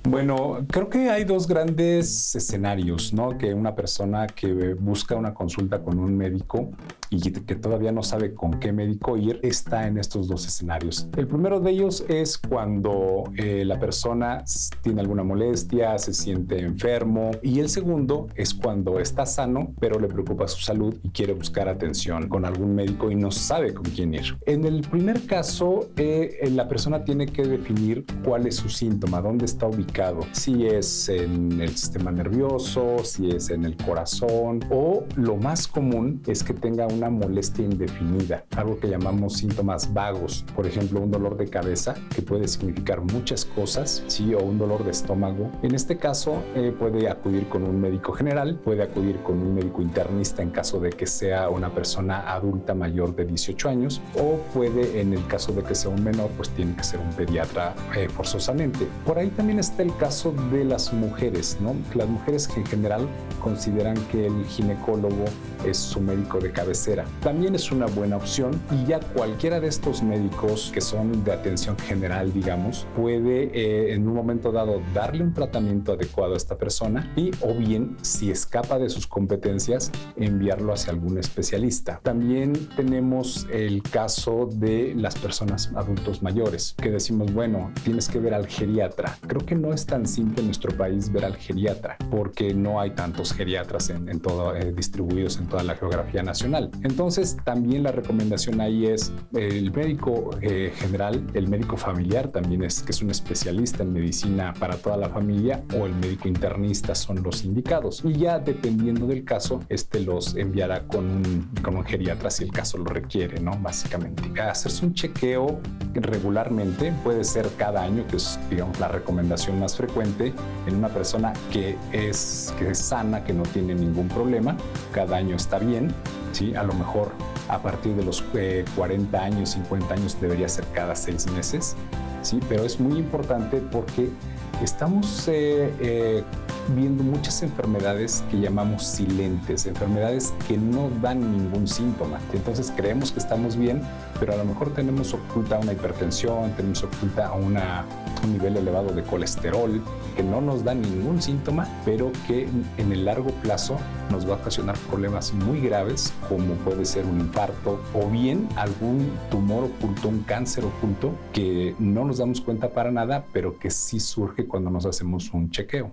Bueno, creo que hay dos grandes escenarios, ¿no? Que una persona que busca una consulta con un médico y que todavía no sabe con qué médico ir está en estos dos escenarios. El primero de ellos es cuando eh, la persona tiene alguna molestia, se siente enfermo y el segundo es cuando está sano pero le preocupa su salud y quiere buscar atención con algún médico y no sabe con quién ir. En el primer caso, eh, la persona tiene que definir cuál es su síntoma, dónde está ubicado, si es en el sistema nervioso, si es en el corazón o lo más común es que tenga un una molestia indefinida, algo que llamamos síntomas vagos, por ejemplo, un dolor de cabeza que puede significar muchas cosas, sí, o un dolor de estómago. En este caso, eh, puede acudir con un médico general, puede acudir con un médico internista en caso de que sea una persona adulta mayor de 18 años, o puede, en el caso de que sea un menor, pues tiene que ser un pediatra eh, forzosamente. Por ahí también está el caso de las mujeres, ¿no? Las mujeres en general consideran que el ginecólogo es su médico de cabeza también es una buena opción y ya cualquiera de estos médicos que son de atención general, digamos, puede eh, en un momento dado darle un tratamiento adecuado a esta persona y o bien, si escapa de sus competencias, enviarlo hacia algún especialista. También tenemos el caso de las personas adultos mayores, que decimos, bueno, tienes que ver al geriatra. Creo que no es tan simple en nuestro país ver al geriatra, porque no hay tantos geriatras en, todo, eh, distribuidos en toda la geografía nacional. Entonces, también la recomendación ahí es el médico eh, general, el médico familiar también es que es un especialista en medicina para toda la familia o el médico internista son los indicados. Y ya dependiendo del caso, este los enviará con un, con un geriatra si el caso lo requiere, ¿no? Básicamente. Hacerse un chequeo regularmente puede ser cada año, que es, digamos, la recomendación más frecuente en una persona que es, que es sana, que no tiene ningún problema. Cada año está bien a lo mejor a partir de los 40 eh, años, 50 años debería ser cada seis meses, ¿sí? Pero es muy importante porque estamos eh, eh, viendo muchas enfermedades que llamamos silentes, enfermedades que no dan ningún síntoma. Entonces creemos que estamos bien, pero a lo mejor tenemos oculta una hipertensión, tenemos oculta una, un nivel elevado de colesterol que no nos da ningún síntoma, pero que en el largo plazo nos va a ocasionar problemas muy graves como puede ser un infarto o bien algún tumor oculto, un cáncer oculto que no nos damos cuenta para nada, pero que sí surge cuando nos hacemos un chequeo.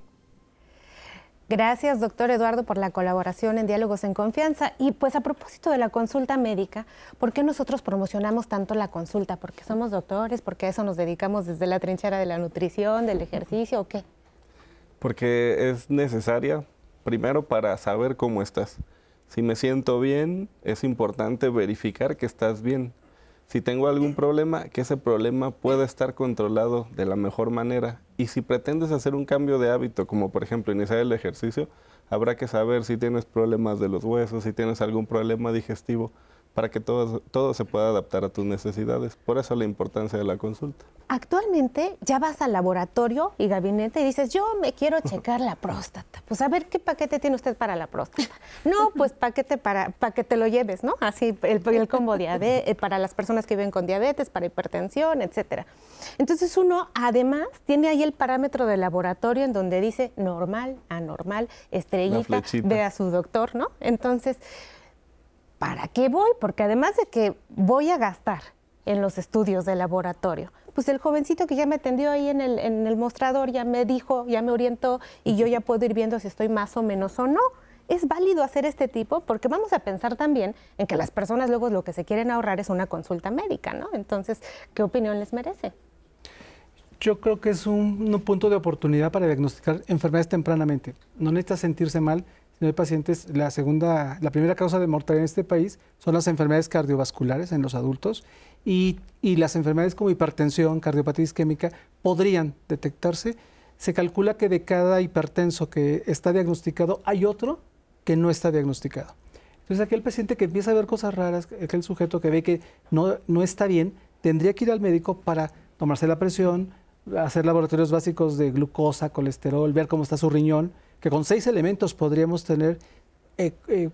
Gracias, doctor Eduardo, por la colaboración en Diálogos en Confianza. Y pues a propósito de la consulta médica, ¿por qué nosotros promocionamos tanto la consulta? ¿Porque somos doctores? ¿Porque a eso nos dedicamos desde la trinchera de la nutrición, del ejercicio o qué? Porque es necesaria, primero, para saber cómo estás. Si me siento bien, es importante verificar que estás bien si tengo algún problema, que ese problema pueda estar controlado de la mejor manera. Y si pretendes hacer un cambio de hábito, como por ejemplo iniciar el ejercicio, habrá que saber si tienes problemas de los huesos, si tienes algún problema digestivo para que todo, todo se pueda adaptar a tus necesidades. Por eso la importancia de la consulta. Actualmente ya vas al laboratorio y gabinete y dices, yo me quiero checar la próstata. Pues a ver, ¿qué paquete tiene usted para la próstata? No, pues paquete para, para que te lo lleves, ¿no? Así, el, el combo diabetes, eh, para las personas que viven con diabetes, para hipertensión, etcétera. Entonces uno además tiene ahí el parámetro del laboratorio en donde dice normal, anormal, estrellita, ve a su doctor, ¿no? Entonces, ¿para qué voy? Porque además de que voy a gastar en los estudios de laboratorio, pues el jovencito que ya me atendió ahí en el, mostrador ya me dijo, ya me orientó y yo ya puedo ir viendo si estoy más o menos o no. ¿Es válido hacer este tipo? Porque vamos a pensar también en que las personas luego lo que se quieren ahorrar es una consulta médica, ¿no? Entonces, ¿qué opinión les merece? Yo creo que es un, un punto de oportunidad para diagnosticar enfermedades tempranamente. No necesita sentirse mal sino hay pacientes, la segunda, la primera causa de mortalidad en este país son las enfermedades cardiovasculares en los adultos y, y las enfermedades como hipertensión, cardiopatía isquémica podrían detectarse. Se calcula que de cada hipertenso que está diagnosticado hay otro que no está diagnosticado. Entonces aquel paciente que empieza a ver cosas raras, aquel sujeto que ve que no, no está bien, tendría que ir al médico para tomarse la presión, hacer laboratorios básicos de glucosa, colesterol, ver cómo está su riñón, que con seis elementos podríamos tener eh, eh,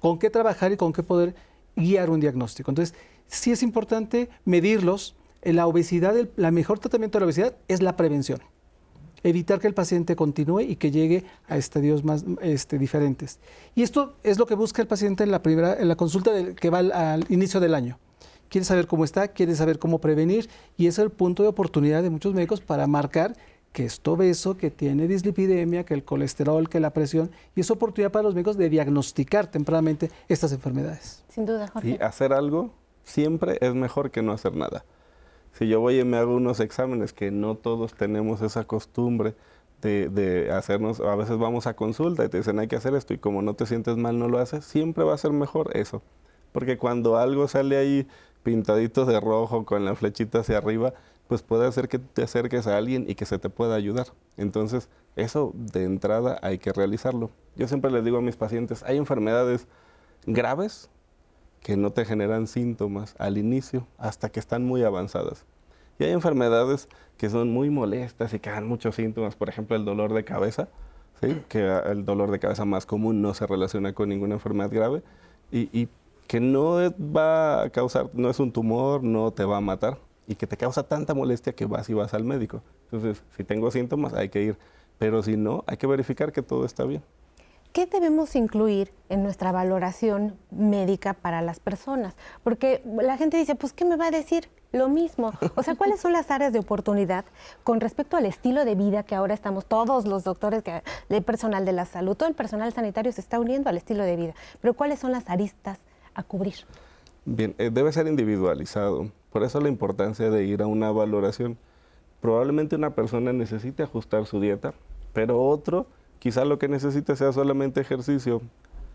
con qué trabajar y con qué poder guiar un diagnóstico. Entonces, sí es importante medirlos. La obesidad, el la mejor tratamiento de la obesidad es la prevención evitar que el paciente continúe y que llegue a estadios más este, diferentes. Y esto es lo que busca el paciente en la, primera, en la consulta que va al, inicio del año. Quiere saber cómo está, quiere saber cómo prevenir y es el punto de oportunidad de muchos médicos para marcar que es obeso, que tiene dislipidemia, que el colesterol, que la presión, y es oportunidad para los médicos de diagnosticar tempranamente estas enfermedades. Sin duda, Jorge. Y hacer algo siempre es mejor que no hacer nada. Si yo voy y me hago unos exámenes, que no todos tenemos esa costumbre de, hacernos, a veces vamos a consulta y te dicen hay que hacer esto y como no te sientes mal no lo haces, siempre va a ser mejor eso. Porque cuando algo sale ahí pintadito de rojo con la flechita hacia arriba, pues puede hacer que te acerques a alguien y que se te pueda ayudar. Entonces, eso de entrada hay que realizarlo. Yo siempre les digo a mis pacientes, hay enfermedades graves que no te generan síntomas al inicio hasta que están muy avanzadas. Y hay enfermedades que son muy molestas y que dan muchos síntomas, por ejemplo el dolor de cabeza, ¿sí? que el dolor de cabeza más común no se relaciona con ninguna enfermedad grave y, que no va a causar, no es un tumor, no te va a matar y que te causa tanta molestia que vas y vas al médico. Entonces, si tengo síntomas, hay que ir, pero si no, hay que verificar que todo está bien. ¿qué debemos incluir en nuestra valoración médica para las personas? Porque la gente dice, pues, ¿qué me va a decir? Lo mismo. O sea, ¿cuáles son las áreas de oportunidad con respecto al estilo de vida que ahora estamos todos los doctores, que, el personal de la salud, todo el personal sanitario se está uniendo al estilo de vida? Pero ¿cuáles son las aristas a cubrir? Bien, eh, debe ser individualizado. Por eso la importancia de ir a una valoración. Probablemente una persona necesite ajustar su dieta, pero otro Quizá lo que necesite sea solamente ejercicio.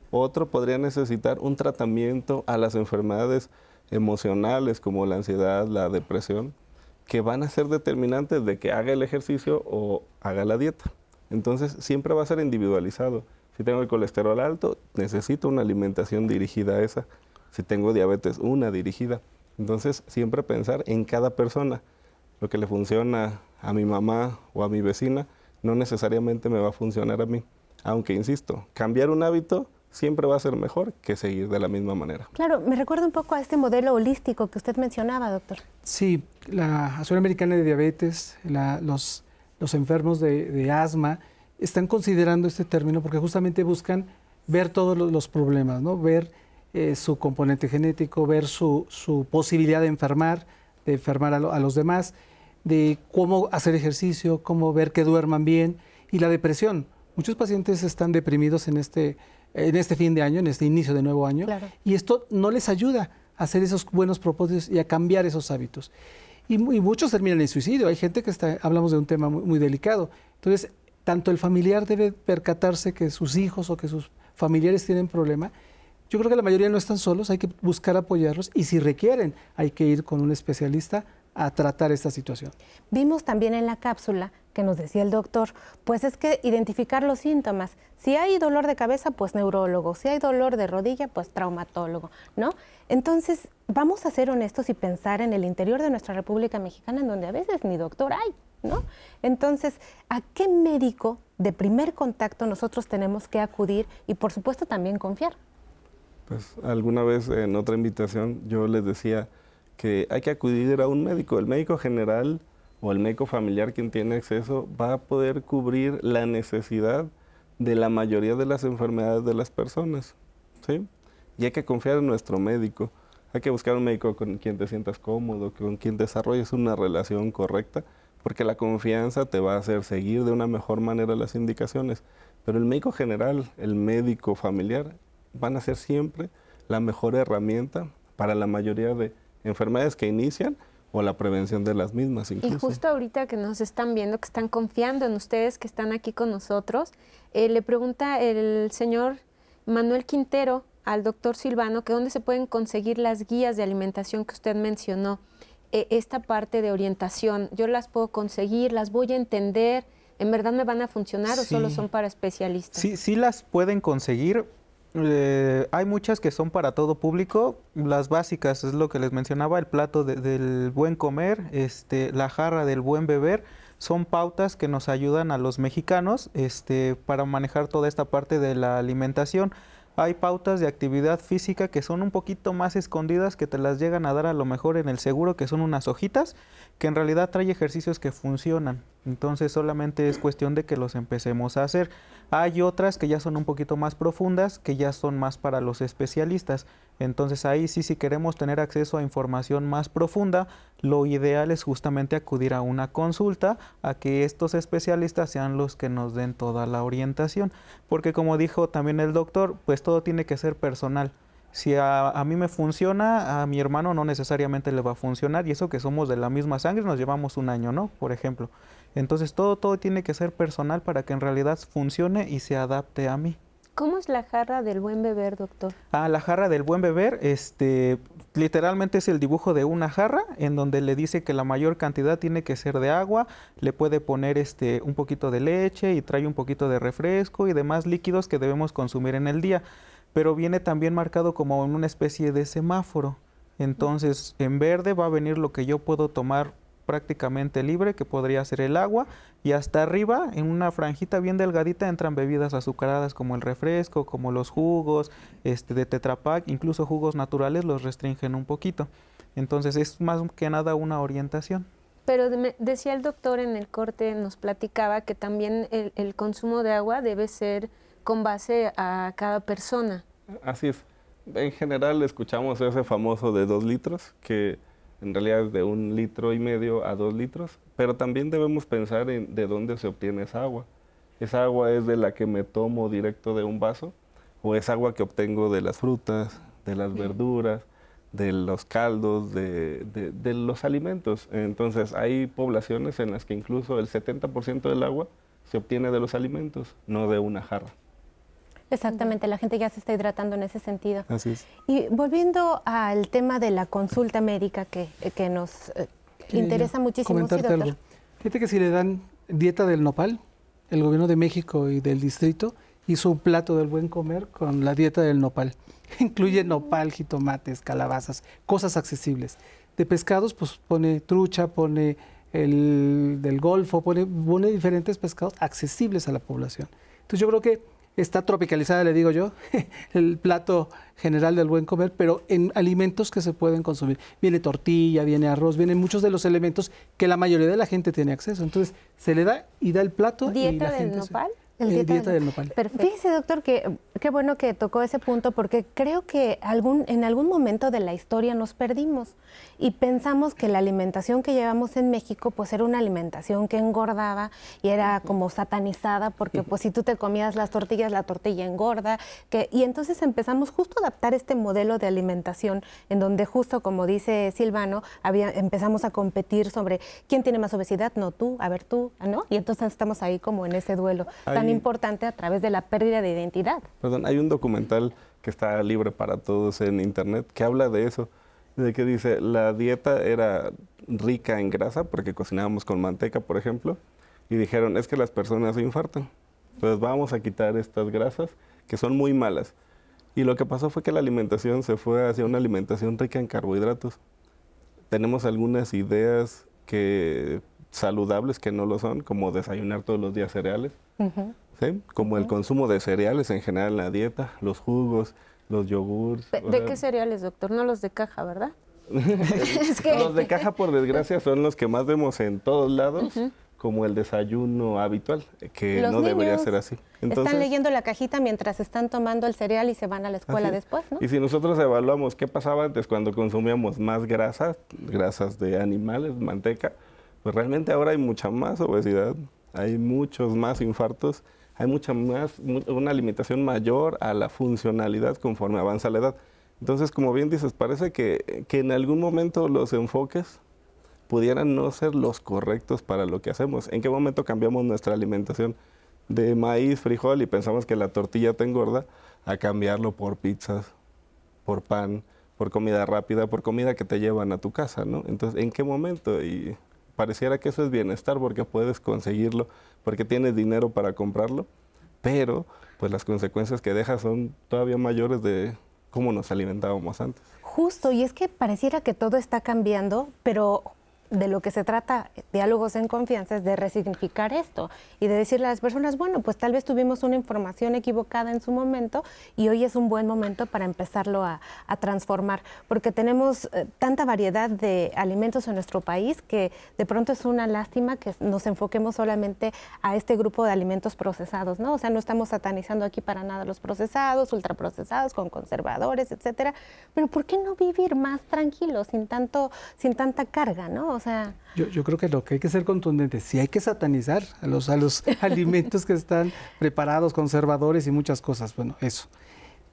Otro podría necesitar un tratamiento a las enfermedades emocionales como la ansiedad, la depresión, que van a ser determinantes de que haga el ejercicio o haga la dieta. Entonces siempre va a ser individualizado. Si tengo el colesterol alto, necesito una alimentación dirigida a esa. Si tengo diabetes, una dirigida. Entonces siempre pensar en cada persona. Lo que le funciona a mi mamá o a mi vecina, no necesariamente me va a funcionar a mí. Aunque, insisto, cambiar un hábito siempre va a ser mejor que seguir de la misma manera. Claro, me recuerda un poco a este modelo holístico que usted mencionaba, doctor. Sí, la Asociación Americana de Diabetes, los, los, enfermos de, asma, están considerando este término porque justamente buscan ver todos los, problemas, ¿no? ver eh, su componente genético, ver su, su, posibilidad de enfermar, de enfermar a, a los demás de cómo hacer ejercicio, cómo ver que duerman bien y la depresión. Muchos pacientes están deprimidos en este, en este fin de año, en este inicio de nuevo año, y esto no les ayuda a hacer esos buenos propósitos y a cambiar esos hábitos. Y, muchos terminan en suicidio. Hay gente que está, hablamos de un tema muy, muy delicado. Entonces, tanto el familiar debe percatarse que sus hijos o que sus familiares tienen problema. Yo creo que la mayoría no están solos, hay que buscar apoyarlos y si requieren, hay que ir con un especialista a tratar esta situación. Vimos también en la cápsula que nos decía el doctor, pues es que identificar los síntomas. Si hay dolor de cabeza, pues neurólogo. Si hay dolor de rodilla, pues traumatólogo, ¿no? Entonces, vamos a ser honestos y pensar en el interior de nuestra República Mexicana, en donde a veces ni doctor hay, ¿no? Entonces, ¿a qué médico de primer contacto nosotros tenemos que acudir y, por supuesto, también confiar? Pues alguna vez en otra invitación yo les decía, que hay que acudir a un médico. El médico general o el médico familiar quien tiene acceso va a poder cubrir la necesidad de la mayoría de las enfermedades de las personas. ¿sí? Y hay que confiar en nuestro médico. Hay que buscar un médico con quien te sientas cómodo, con quien desarrolles una relación correcta, porque la confianza te va a hacer seguir de una mejor manera las indicaciones. Pero el médico general, el médico familiar, van a ser siempre la mejor herramienta para la mayoría de enfermedades que inician o la prevención de las mismas incluso. Y justo ahorita que nos están viendo, que están confiando en ustedes, que están aquí con nosotros, eh, le pregunta el señor Manuel Quintero al doctor Silvano que dónde se pueden conseguir las guías de alimentación que usted mencionó. E, esta parte de orientación, yo las puedo conseguir, las voy a entender, ¿en verdad me van a funcionar o solo son para especialistas? Sí, sí las pueden conseguir. Eh, hay muchas que son para todo público. Las básicas es lo que les mencionaba, el plato del buen comer, este, la jarra del buen beber. Son pautas que nos ayudan a los mexicanos este, para manejar toda esta parte de la alimentación. Hay pautas de actividad física que son un poquito más escondidas, que te las llegan a dar a lo mejor en el seguro, que son unas hojitas, que en realidad trae ejercicios que funcionan. Entonces solamente es cuestión de que los empecemos a hacer. Hay otras que ya son un poquito más profundas, que ya son más para los especialistas. Entonces ahí sí, si queremos tener acceso a información más profunda, lo ideal es justamente acudir a una consulta, a que estos especialistas sean los que nos den toda la orientación. Porque como dijo también el doctor, pues todo tiene que ser personal. Si a, mí me funciona, a mi hermano no necesariamente le va a funcionar, y eso que somos de la misma sangre, nos llevamos un año, ¿no? Por ejemplo. Entonces todo, todo tiene que ser personal para que en realidad funcione y se adapte a mí. ¿Cómo es la jarra del buen beber, doctor? Ah, la jarra del buen beber, este, literalmente es el dibujo de una jarra en donde le dice que la mayor cantidad tiene que ser de agua, le puede poner este, un poquito de leche y trae un poquito de refresco y demás líquidos que debemos consumir en el día, pero viene también marcado como en una especie de semáforo. Entonces, en verde va a venir lo que yo puedo tomar prácticamente libre, que podría ser el agua, y hasta arriba, en una franjita bien delgadita, entran bebidas azucaradas como el refresco, como los jugos este, de Tetra incluso jugos naturales los restringen un poquito. Entonces es más que nada una orientación. Pero decía el doctor en el corte, nos platicaba que también el, el consumo de agua debe ser con base a cada persona. Así es. En general escuchamos ese famoso de dos litros, que en realidad es de un litro y medio a dos litros, pero también debemos pensar en de dónde se obtiene esa agua. ¿Esa agua es de la que me tomo directo de un vaso? ¿O es agua que obtengo de las frutas, de las verduras, de los caldos, de, de los alimentos? Entonces hay poblaciones en las que incluso el 70% del agua se obtiene de los alimentos, no de una jarra. Exactamente, la gente ya se está hidratando en ese sentido. Así es. Y volviendo al tema de la consulta médica que, que nos eh, interesa muchísimo. Comentarte algo. Fíjate que si le dan dieta del nopal, el gobierno de México y del distrito hizo un plato del buen comer con la dieta del nopal. Incluye nopal, jitomates, calabazas, cosas accesibles. De pescados, pues pone trucha, pone el del golfo, pone, pone diferentes pescados accesibles a la población. Entonces yo creo que está tropicalizada, le digo yo, el plato general del buen comer, pero en alimentos que se pueden consumir. Viene tortilla, viene arroz, vienen muchos de los elementos que la mayoría de la gente tiene acceso. Entonces, se le da y da el plato. ¿Dieta y la del nopal? El dieta, del nopal. Perfecto. Fíjese, doctor, que qué bueno que tocó ese punto porque creo que algún, en algún momento de la historia nos perdimos y pensamos que la alimentación que llevamos en México pues era una alimentación que engordaba y era como satanizada porque pues si tú te comías las tortillas, la tortilla engorda. Que, y entonces empezamos justo a adaptar este modelo de alimentación en donde justo como dice Silvano, había, empezamos a competir sobre quién tiene más obesidad, no tú, a ver tú, ¿no? Y entonces estamos ahí como en ese duelo importante a través de la pérdida de identidad. Perdón, hay un documental que está libre para todos en internet que habla de eso, de que dice, la dieta era rica en grasa porque cocinábamos con manteca, por ejemplo, y dijeron, es que las personas se infartan, entonces vamos a quitar estas grasas que son muy malas. Y lo que pasó fue que la alimentación se fue hacia una alimentación rica en carbohidratos. Tenemos algunas ideas que saludables que no lo son, como desayunar todos los días cereales, como el consumo de cereales en general en la dieta, los jugos, los yogurts. ¿De, qué cereales, doctor? No los de caja, ¿verdad? Los de caja, por desgracia, son los que más vemos en todos lados. como el desayuno habitual, que no debería ser así. están leyendo la cajita mientras están tomando el cereal y se van a la escuela después, ¿no? Y si nosotros evaluamos qué pasaba antes cuando consumíamos más grasas, grasas de animales, manteca, pues realmente ahora hay mucha más obesidad, hay muchos más infartos hay mucha más, una limitación mayor a la funcionalidad conforme avanza la edad. Entonces, como bien dices, parece que, que en algún momento los enfoques pudieran no ser los correctos para lo que hacemos. ¿En qué momento cambiamos nuestra alimentación de maíz, frijol y pensamos que la tortilla te engorda a cambiarlo por pizzas, por pan, por comida rápida, por comida que te llevan a tu casa, ¿no? Entonces, ¿en qué momento? Y pareciera que eso es bienestar porque puedes conseguirlo, porque tienes dinero para comprarlo, pero pues las consecuencias que deja son todavía mayores de cómo nos alimentábamos antes. Justo, y es que pareciera que todo está cambiando, pero de lo que se trata diálogos en confianza es de resignificar esto y de decirle a las personas, bueno, pues tal vez tuvimos una información equivocada en su momento y hoy es un buen momento para empezarlo a, transformar, porque tenemos eh, tanta variedad de alimentos en nuestro país que de pronto es una lástima que nos enfoquemos solamente a este grupo de alimentos procesados, ¿no? O sea, no estamos satanizando aquí para nada los procesados, ultraprocesados, con conservadores, etcétera, pero ¿por qué no vivir más tranquilos, sin tanto, sin tanta carga, ¿no? Yo, creo que lo que hay que ser contundente, si hay que satanizar a los, a los alimentos que están preparados, conservadores y muchas cosas, bueno, eso.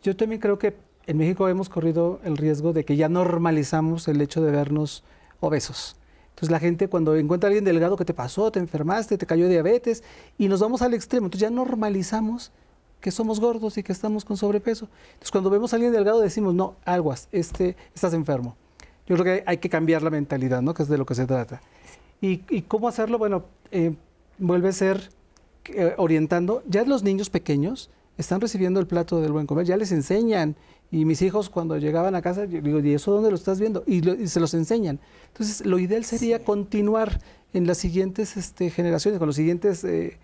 Yo también creo que en México hemos corrido el riesgo de que ya normalizamos el hecho de vernos obesos. Entonces la gente cuando encuentra a alguien delgado, ¿qué te pasó? ¿Te enfermaste? ¿Te cayó diabetes? Y nos vamos al extremo. Entonces ya normalizamos que somos gordos y que estamos con sobrepeso. Entonces cuando vemos a alguien delgado decimos, no, aguas, este, estás enfermo. Yo creo que hay que cambiar la mentalidad, ¿no? Que es de lo que se trata. ¿Y, cómo hacerlo? Bueno, eh, vuelve a ser eh, orientando. Ya los niños pequeños están recibiendo el plato del buen comer, ya les enseñan. Y mis hijos cuando llegaban a casa, yo digo, ¿y eso dónde lo estás viendo? Y, se los enseñan. Entonces, lo ideal sería continuar en las siguientes este, generaciones, con los siguientes eh,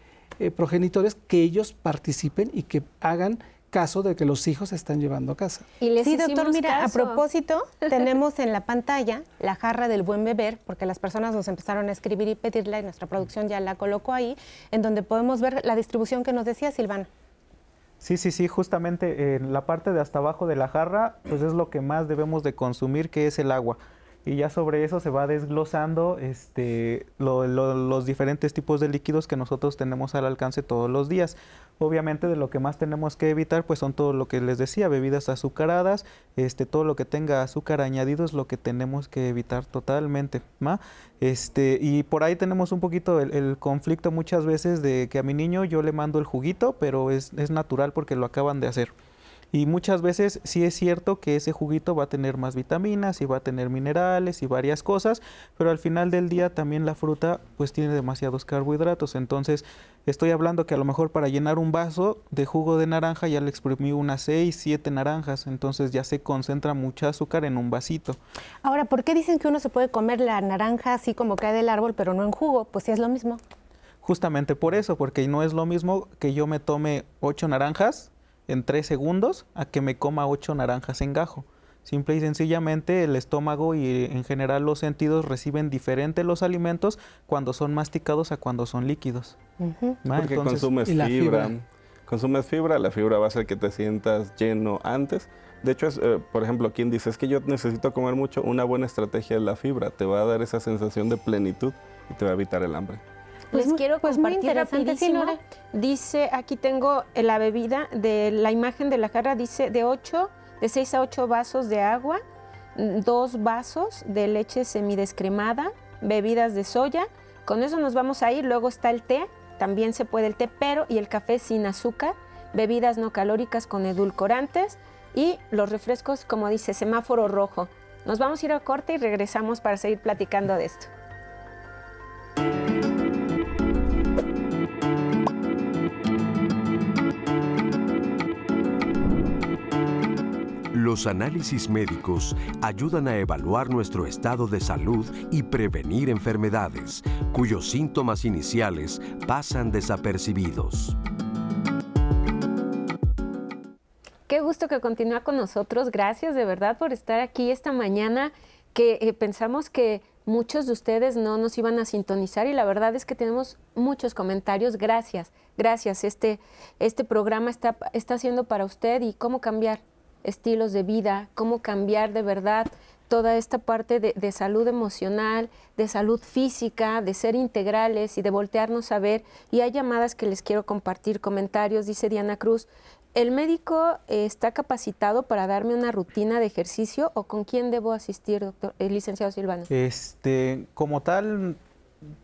progenitores, que ellos participen y que hagan caso de que los hijos se están llevando a casa. sí, doctor, mira, a propósito, tenemos en la pantalla la jarra del buen beber, porque las personas nos empezaron a escribir y pedirla y nuestra producción ya la colocó ahí, en donde podemos ver la distribución que nos decía Silvana. Sí, sí, sí, justamente en la parte de hasta abajo de la jarra, pues es lo que más debemos de consumir, que es el agua y ya sobre eso se va desglosando este, los diferentes tipos de líquidos que nosotros tenemos al alcance todos los días. Obviamente de lo que más tenemos que evitar pues son todo lo que les decía, bebidas azucaradas, este, todo lo que tenga azúcar añadido es lo que tenemos que evitar totalmente. Este, y por ahí tenemos un poquito el, conflicto muchas veces de que a mi niño yo le mando el juguito, pero es, es natural porque lo acaban de hacer. Y muchas veces sí es cierto que ese juguito va a tener más vitaminas y va a tener minerales y varias cosas, pero al final del día también la fruta pues tiene demasiados carbohidratos. Entonces estoy hablando que a lo mejor para llenar un vaso de jugo de naranja ya le exprimí unas 6, 7 naranjas, entonces ya se concentra mucha azúcar en un vasito. Ahora, ¿por qué dicen que uno se puede comer la naranja así como cae del árbol, pero no en jugo? Pues sí es lo mismo. Justamente por eso, porque no es lo mismo que yo me tome 8 naranjas en tres segundos a que me coma ocho naranjas en gajo. Simple y sencillamente el estómago y en general los sentidos reciben diferente los alimentos cuando son masticados a cuando son líquidos. Porque consumes fibra. Consumes fibra, la fibra va a hacer que te sientas lleno antes. De hecho, es, eh, por ejemplo, quien dice es que yo necesito comer mucho, una buena estrategia es la fibra. Te va a dar esa sensación de plenitud y te va a evitar el hambre. Les pues quiero pues compartir rapidísimo. Dice, aquí tengo la bebida de la imagen de la jarra, dice de 8, de 6 a 8 vasos de agua, mm, dos vasos de leche semidescremada, bebidas de soya. Con eso nos vamos a ir. Luego está el té, también se puede el té, pero y el café sin azúcar, bebidas no calóricas con edulcorantes y los refrescos, como dice, semáforo rojo. Nos vamos a ir a corte y regresamos para seguir platicando de esto. Los análisis médicos ayudan a evaluar nuestro estado de salud y prevenir enfermedades cuyos síntomas iniciales pasan desapercibidos. Qué gusto que continúa con nosotros. Gracias de verdad por estar aquí esta mañana que eh, pensamos que muchos de ustedes no nos iban a sintonizar y la verdad es que tenemos muchos comentarios. Gracias, gracias. Este, este programa está, está haciendo para usted y cómo cambiar estilos de vida, cómo cambiar de verdad toda esta parte de, salud emocional, de salud física, de ser integrales y de voltearnos a ver. Y hay llamadas que les quiero compartir, comentarios, dice Diana Cruz. ¿El médico eh, está capacitado para darme una rutina de ejercicio o con quién debo asistir, doctor, el licenciado Silvano? Este, como tal,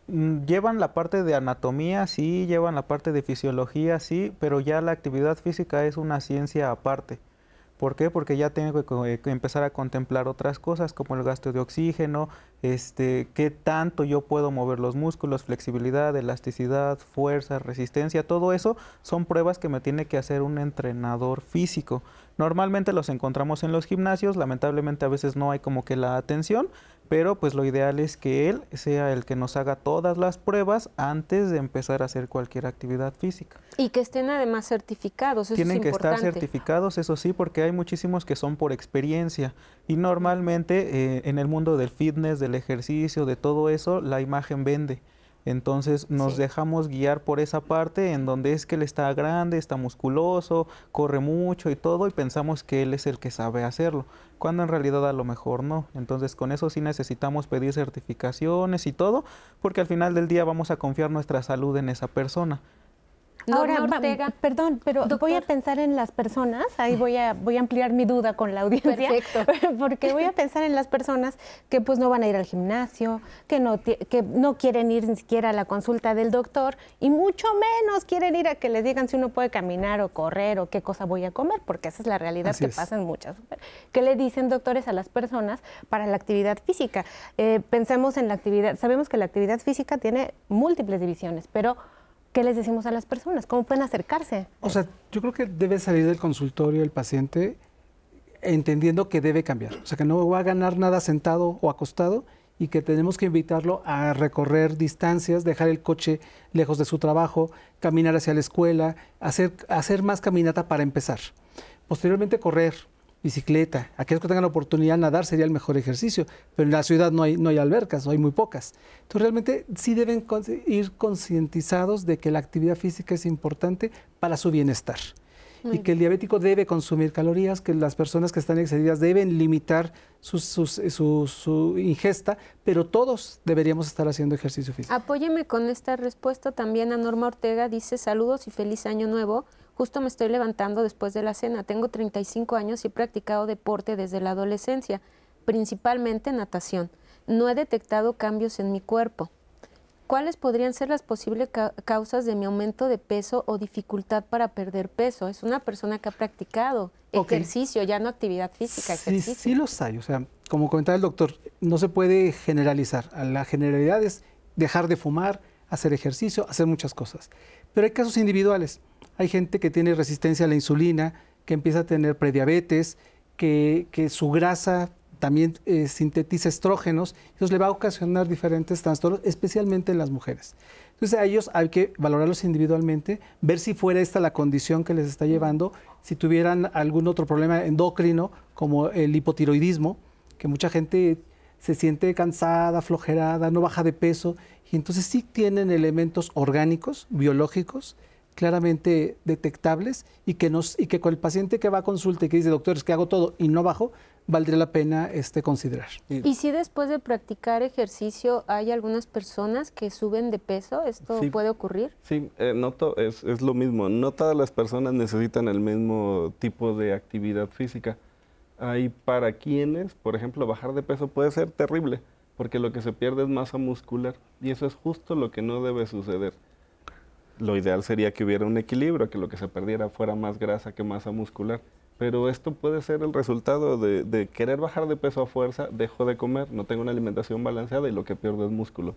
mm, llevan la parte de anatomía, sí, llevan la parte de fisiología, sí, pero ya la actividad física es una ciencia aparte. ¿Por qué? Porque ya tengo que, empezar a contemplar otras cosas como el gasto de oxígeno, este, qué tanto yo puedo mover los músculos, flexibilidad, elasticidad, fuerza, resistencia, todo eso son pruebas que me tiene que hacer un entrenador físico. Normalmente los encontramos en los gimnasios, lamentablemente a veces no hay como que la atención, pero pues lo ideal es que él sea el que nos haga todas las pruebas antes de empezar a hacer cualquier actividad física. Y que estén además certificados, eso Tienen es que estar certificados, eso sí, porque hay muchísimos que son por experiencia y normalmente eh, en el mundo del fitness, del ejercicio, de todo eso, la imagen vende. Entonces nos dejamos guiar por esa parte en donde es que él está grande, está musculoso, corre mucho y todo y pensamos que él es el que sabe hacerlo, cuando en realidad a lo mejor no. Entonces con eso sí necesitamos pedir certificaciones y todo, porque al final del día vamos a confiar nuestra salud en esa persona. Ahora, perdón, pero voy a pensar en las personas, ahí voy a, voy a ampliar mi duda con la audiencia, Perfecto. porque voy a pensar en las personas que pues no van a ir al gimnasio, que no, que no quieren ir ni siquiera a la consulta del doctor y mucho menos quieren ir a que les digan si uno puede caminar o correr o qué cosa voy a comer, porque esa es la realidad que pasa en muchas. ¿Qué le dicen doctores a las personas para la actividad física? Eh, pensemos en la actividad, sabemos que la actividad física tiene múltiples divisiones, pero ¿qué les decimos a las personas? ¿Cómo pueden acercarse? O sea, yo creo que debe salir del consultorio el paciente entendiendo que debe cambiar. O sea, que no va a ganar nada sentado o acostado y que tenemos que invitarlo a recorrer distancias, dejar el coche lejos de su trabajo, caminar hacia la escuela, hacer, hacer más caminata para empezar. Posteriormente correr, bicicleta. Aquellos que tengan la oportunidad de nadar sería el mejor ejercicio, pero en la ciudad no hay, no hay albercas, o hay muy pocas. Entonces realmente sí deben ir concientizados de que la actividad física es importante para su bienestar. y que el diabético debe consumir calorías, que las personas que están excedidas deben limitar su, su, ingesta, pero todos deberíamos estar haciendo ejercicio físico. Apóyeme con esta respuesta también a Norma Ortega, dice saludos y feliz año nuevo. Justo me estoy levantando después de la cena. Tengo 35 años y he practicado deporte desde la adolescencia, principalmente natación. No he detectado cambios en mi cuerpo. ¿Cuáles podrían ser las posibles causas de mi aumento de peso o dificultad para perder peso? Es una persona que ha practicado ejercicio, ya no actividad física, ejercicio. Sí, sí los hay. O sea, como comentaba el doctor, no se puede generalizar. La generalidad es dejar de fumar, hacer ejercicio, hacer muchas cosas. Pero hay casos individuales. Hay gente que tiene resistencia a la insulina, que empieza a tener prediabetes, que, su grasa también eh, sintetiza estrógenos, entonces le va a ocasionar diferentes trastornos, especialmente en las mujeres. Entonces a ellos hay que valorarlos individualmente, ver si fuera esta la condición que les está llevando, si tuvieran algún otro problema endocrino como el hipotiroidismo, que mucha gente se siente cansada, flojerada, no baja de peso, y entonces sí tienen elementos orgánicos, biológicos, claramente detectables y que, nos, y que con el paciente que va a consulta y que dice, doctor, es que hago todo y no bajo, valdría la pena este, considerar. ¿Y si después de practicar ejercicio hay algunas personas que suben de peso? ¿Esto puede ocurrir? Sí, eh, noto, es, es lo mismo. No todas las personas necesitan el mismo tipo de actividad física. Hay para quienes, por ejemplo, bajar de peso puede ser terrible, porque lo que se pierde es masa muscular y eso es justo lo que no debe suceder lo ideal sería que hubiera un equilibrio, que lo que se perdiera fuera más grasa que masa muscular. Pero esto puede ser el resultado de, querer bajar de peso a fuerza, dejo de comer, no tengo una alimentación balanceada y lo que pierdo es músculo.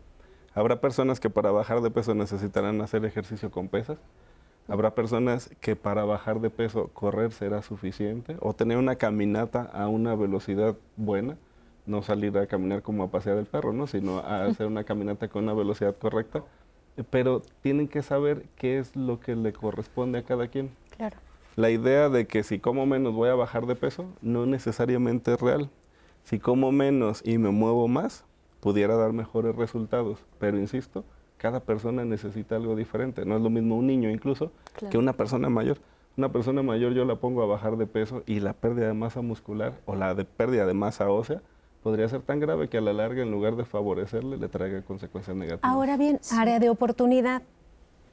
Habrá personas que para bajar de peso necesitarán hacer ejercicio con pesas. Habrá personas que para bajar de peso correr será suficiente o tener una caminata a una velocidad buena, no salir a caminar como a pasear el perro, ¿no? sino a hacer una caminata con una velocidad correcta pero tienen que saber qué es lo que le corresponde a cada quien. Claro. La idea de que si como menos voy a bajar de peso no necesariamente es real. Si como menos y me muevo más, pudiera dar mejores resultados. Pero insisto, cada persona necesita algo diferente. No es lo mismo un niño incluso que una persona mayor. Una persona mayor yo la pongo a bajar de peso y la pérdida de masa muscular o la de pérdida de masa ósea podría ser tan grave que a la larga, en lugar de favorecerle, le traiga consecuencias negativas. Ahora bien, área de oportunidad,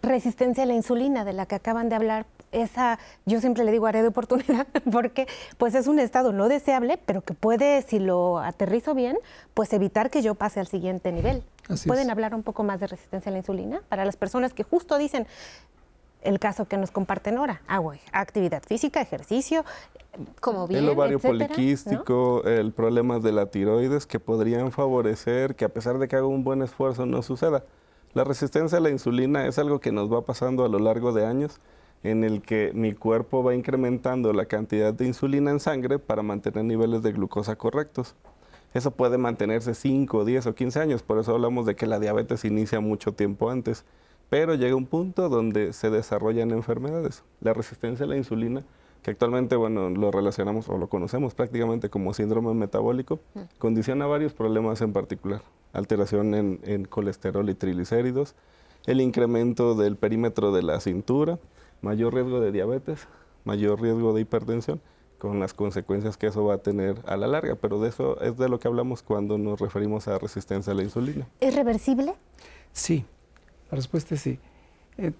resistencia a la insulina, de la que acaban de hablar, esa, yo siempre le digo área de oportunidad, porque pues es un estado no deseable, pero que puede, si lo aterrizo bien, pues evitar que yo pase al siguiente nivel. ¿Pueden hablar un poco más de resistencia a la insulina? Para las personas que justo dicen, el caso que nos comparten ahora, agua, actividad física, ejercicio, como bien, el ovario poliquístico, el problema de la tiroides que podrían favorecer que a pesar de que haga un buen esfuerzo no suceda. La resistencia a la insulina es algo que nos va pasando a lo largo de años en el que mi cuerpo va incrementando la cantidad de insulina en sangre para mantener niveles de glucosa correctos. Eso puede mantenerse 5, 10 o 15 años, por eso hablamos de que la diabetes inicia mucho tiempo antes, pero llega un punto donde se desarrollan enfermedades. La resistencia a la insulina, que actualmente bueno, lo relacionamos o lo conocemos prácticamente como síndrome metabólico, mm. condiciona varios problemas en particular. Alteración en, en colesterol y triglicéridos, el incremento del perímetro de la cintura, mayor riesgo de diabetes, mayor riesgo de hipertensión, con las consecuencias que eso va a tener a la larga. Pero de eso es de lo que hablamos cuando nos referimos a resistencia a la insulina. ¿Es reversible? Sí, la respuesta es sí. Eh,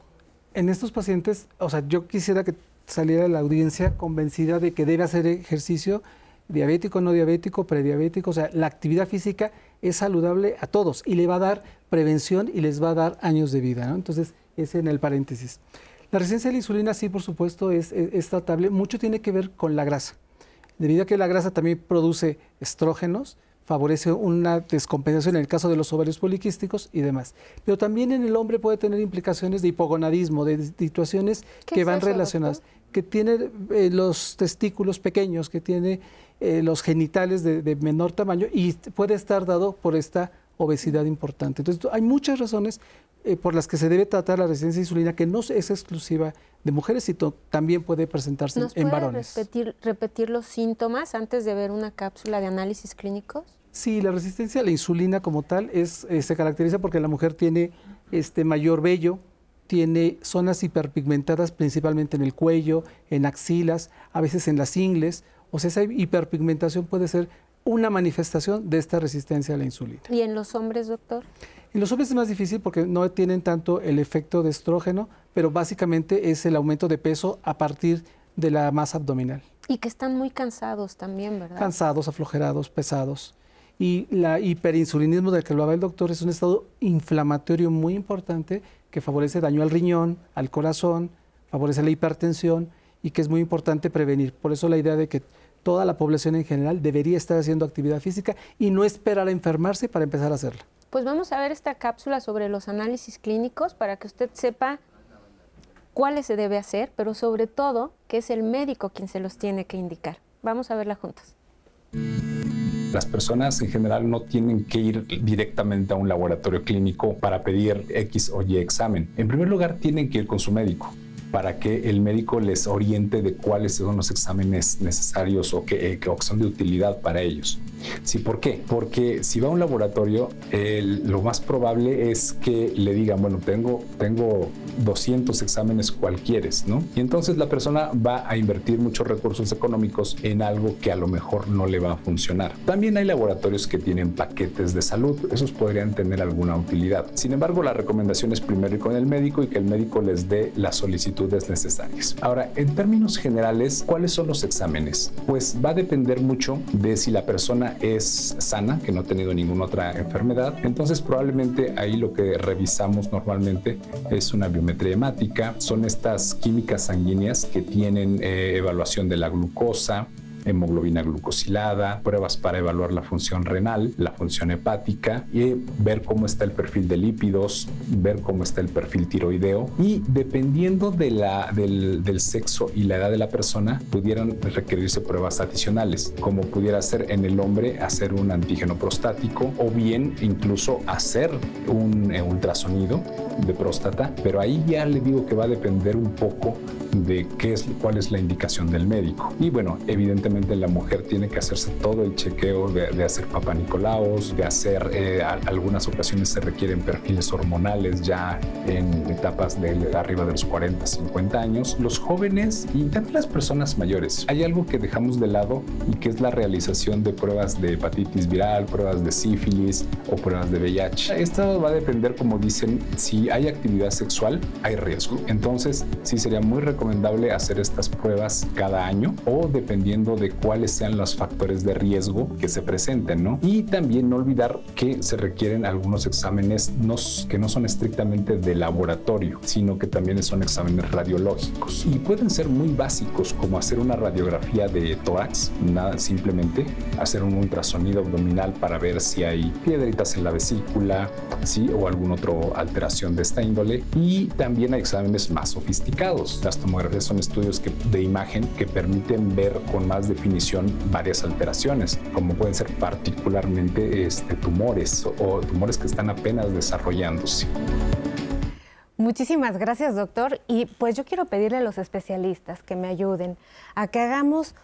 en estos pacientes, o sea, yo quisiera que saliera la audiencia convencida de que debe hacer ejercicio diabético, no diabético, prediabético, o sea, la actividad física es saludable a todos y le va a dar prevención y les va a dar años de vida, ¿no? Entonces, ese en el paréntesis. La resistencia a la insulina sí, por supuesto, es, tratable. Mucho tiene que ver con la grasa. Debido a que la grasa también produce estrógenos, favorece una descompensación en el caso de los ovarios poliquísticos y demás. Pero también en el hombre puede tener implicaciones de hipogonadismo, de situaciones que van relacionadas, que tiene eh, los testículos pequeños, que tiene eh, los genitales de, menor tamaño y puede estar dado por esta obesidad importante. Entonces, hay muchas razones eh, por las que se debe tratar la resistencia a insulina, que no es exclusiva de mujeres, sino también puede presentarse en varones. Repetir, repetir los síntomas antes de ver una cápsula de análisis clínicos? Sí, la resistencia a la insulina como tal es, eh, se caracteriza porque la mujer tiene este mayor vello, tiene zonas hiperpigmentadas principalmente en el cuello, en axilas, a veces en las ingles. O sea, esa hiperpigmentación puede ser una manifestación de esta resistencia a la insulina. ¿Y en los hombres, doctor? En los hombres es más difícil porque no tienen tanto el efecto de estrógeno, pero básicamente es el aumento de peso a partir de la masa abdominal. Y que están muy cansados también, ¿verdad? Cansados, aflojerados, pesados. Y la hiperinsulinismo del que hablaba el doctor es un estado inflamatorio muy importante que favorece daño al riñón, al corazón, favorece la hipertensión y que es muy importante prevenir. Por eso la idea de que toda la población en general debería estar haciendo actividad física y no esperar a enfermarse para empezar a hacerla. Pues vamos a ver esta cápsula sobre los análisis clínicos para que usted sepa cuáles se debe hacer, pero sobre todo que es el médico quien se los tiene que indicar. Vamos a verla juntos. Las personas en general no tienen que ir directamente a un laboratorio clínico para pedir X o Y examen. En primer lugar, tienen que ir con su médico para que el médico les oriente de cuáles son los exámenes necesarios o que, eh, son de utilidad para ellos. ¿Sí? ¿Por qué? Porque si va a un laboratorio, lo más probable es que le digan, bueno, tengo, tengo 200 exámenes cualquiera, ¿no? Y entonces la persona va a invertir muchos recursos económicos en algo que a lo mejor no le va a funcionar. También hay laboratorios que tienen paquetes de salud, esos podrían tener alguna utilidad. Sin embargo, la recomendación es primero ir con el médico y que el médico les dé la solicitud necesarias. Ahora, en términos generales, ¿cuáles son los exámenes? Pues va a depender mucho de si la persona es sana, que no ha tenido ninguna otra enfermedad. Entonces, probablemente ahí lo que revisamos normalmente es una biometría hemática, son estas químicas sanguíneas que tienen eh, evaluación de la glucosa, hemoglobina glucosilada, pruebas para evaluar la función renal, la función hepática y ver cómo está el perfil de lípidos, ver cómo está el perfil tiroideo y dependiendo de la, del, del sexo y la edad de la persona pudieran requerirse pruebas adicionales, como pudiera ser en el hombre hacer un antígeno prostático o bien incluso hacer un ultrasonido de próstata, pero ahí ya le digo que va a depender un poco de qué es, cuál es la indicación del médico. Y bueno, evidentemente la mujer tiene que hacerse todo el chequeo de, hacer papá de hacer, eh, algunas ocasiones se requieren perfiles hormonales ya en etapas de arriba de los 40, 50 años. Los jóvenes y también las personas mayores. Hay algo que dejamos de lado y que es la realización de pruebas de hepatitis viral, pruebas de sífilis o pruebas de VIH. Esto va a depender, como dicen, si hay actividad sexual, hay riesgo. Entonces, sí sería muy recomendable recomendable hacer estas pruebas cada año o dependiendo de cuáles sean los factores de riesgo que se presenten, ¿no? Y también no olvidar que se requieren algunos exámenes que no son estrictamente de laboratorio, sino que también son exámenes radiológicos y pueden ser muy básicos como hacer una radiografía de tórax, nada simplemente hacer un ultrasonido abdominal para ver si hay piedritas en la vesícula, ¿sí? o alguna otra alteración de esta índole y también hay exámenes más sofisticados. Tomografías son estudios de imagen que permiten ver con más definición varias alteraciones, como pueden ser particularmente este, tumores o tumores que están apenas desarrollándose. Muchísimas gracias, doctor. Y pues yo quiero pedirle a los especialistas que me ayuden a que hagamos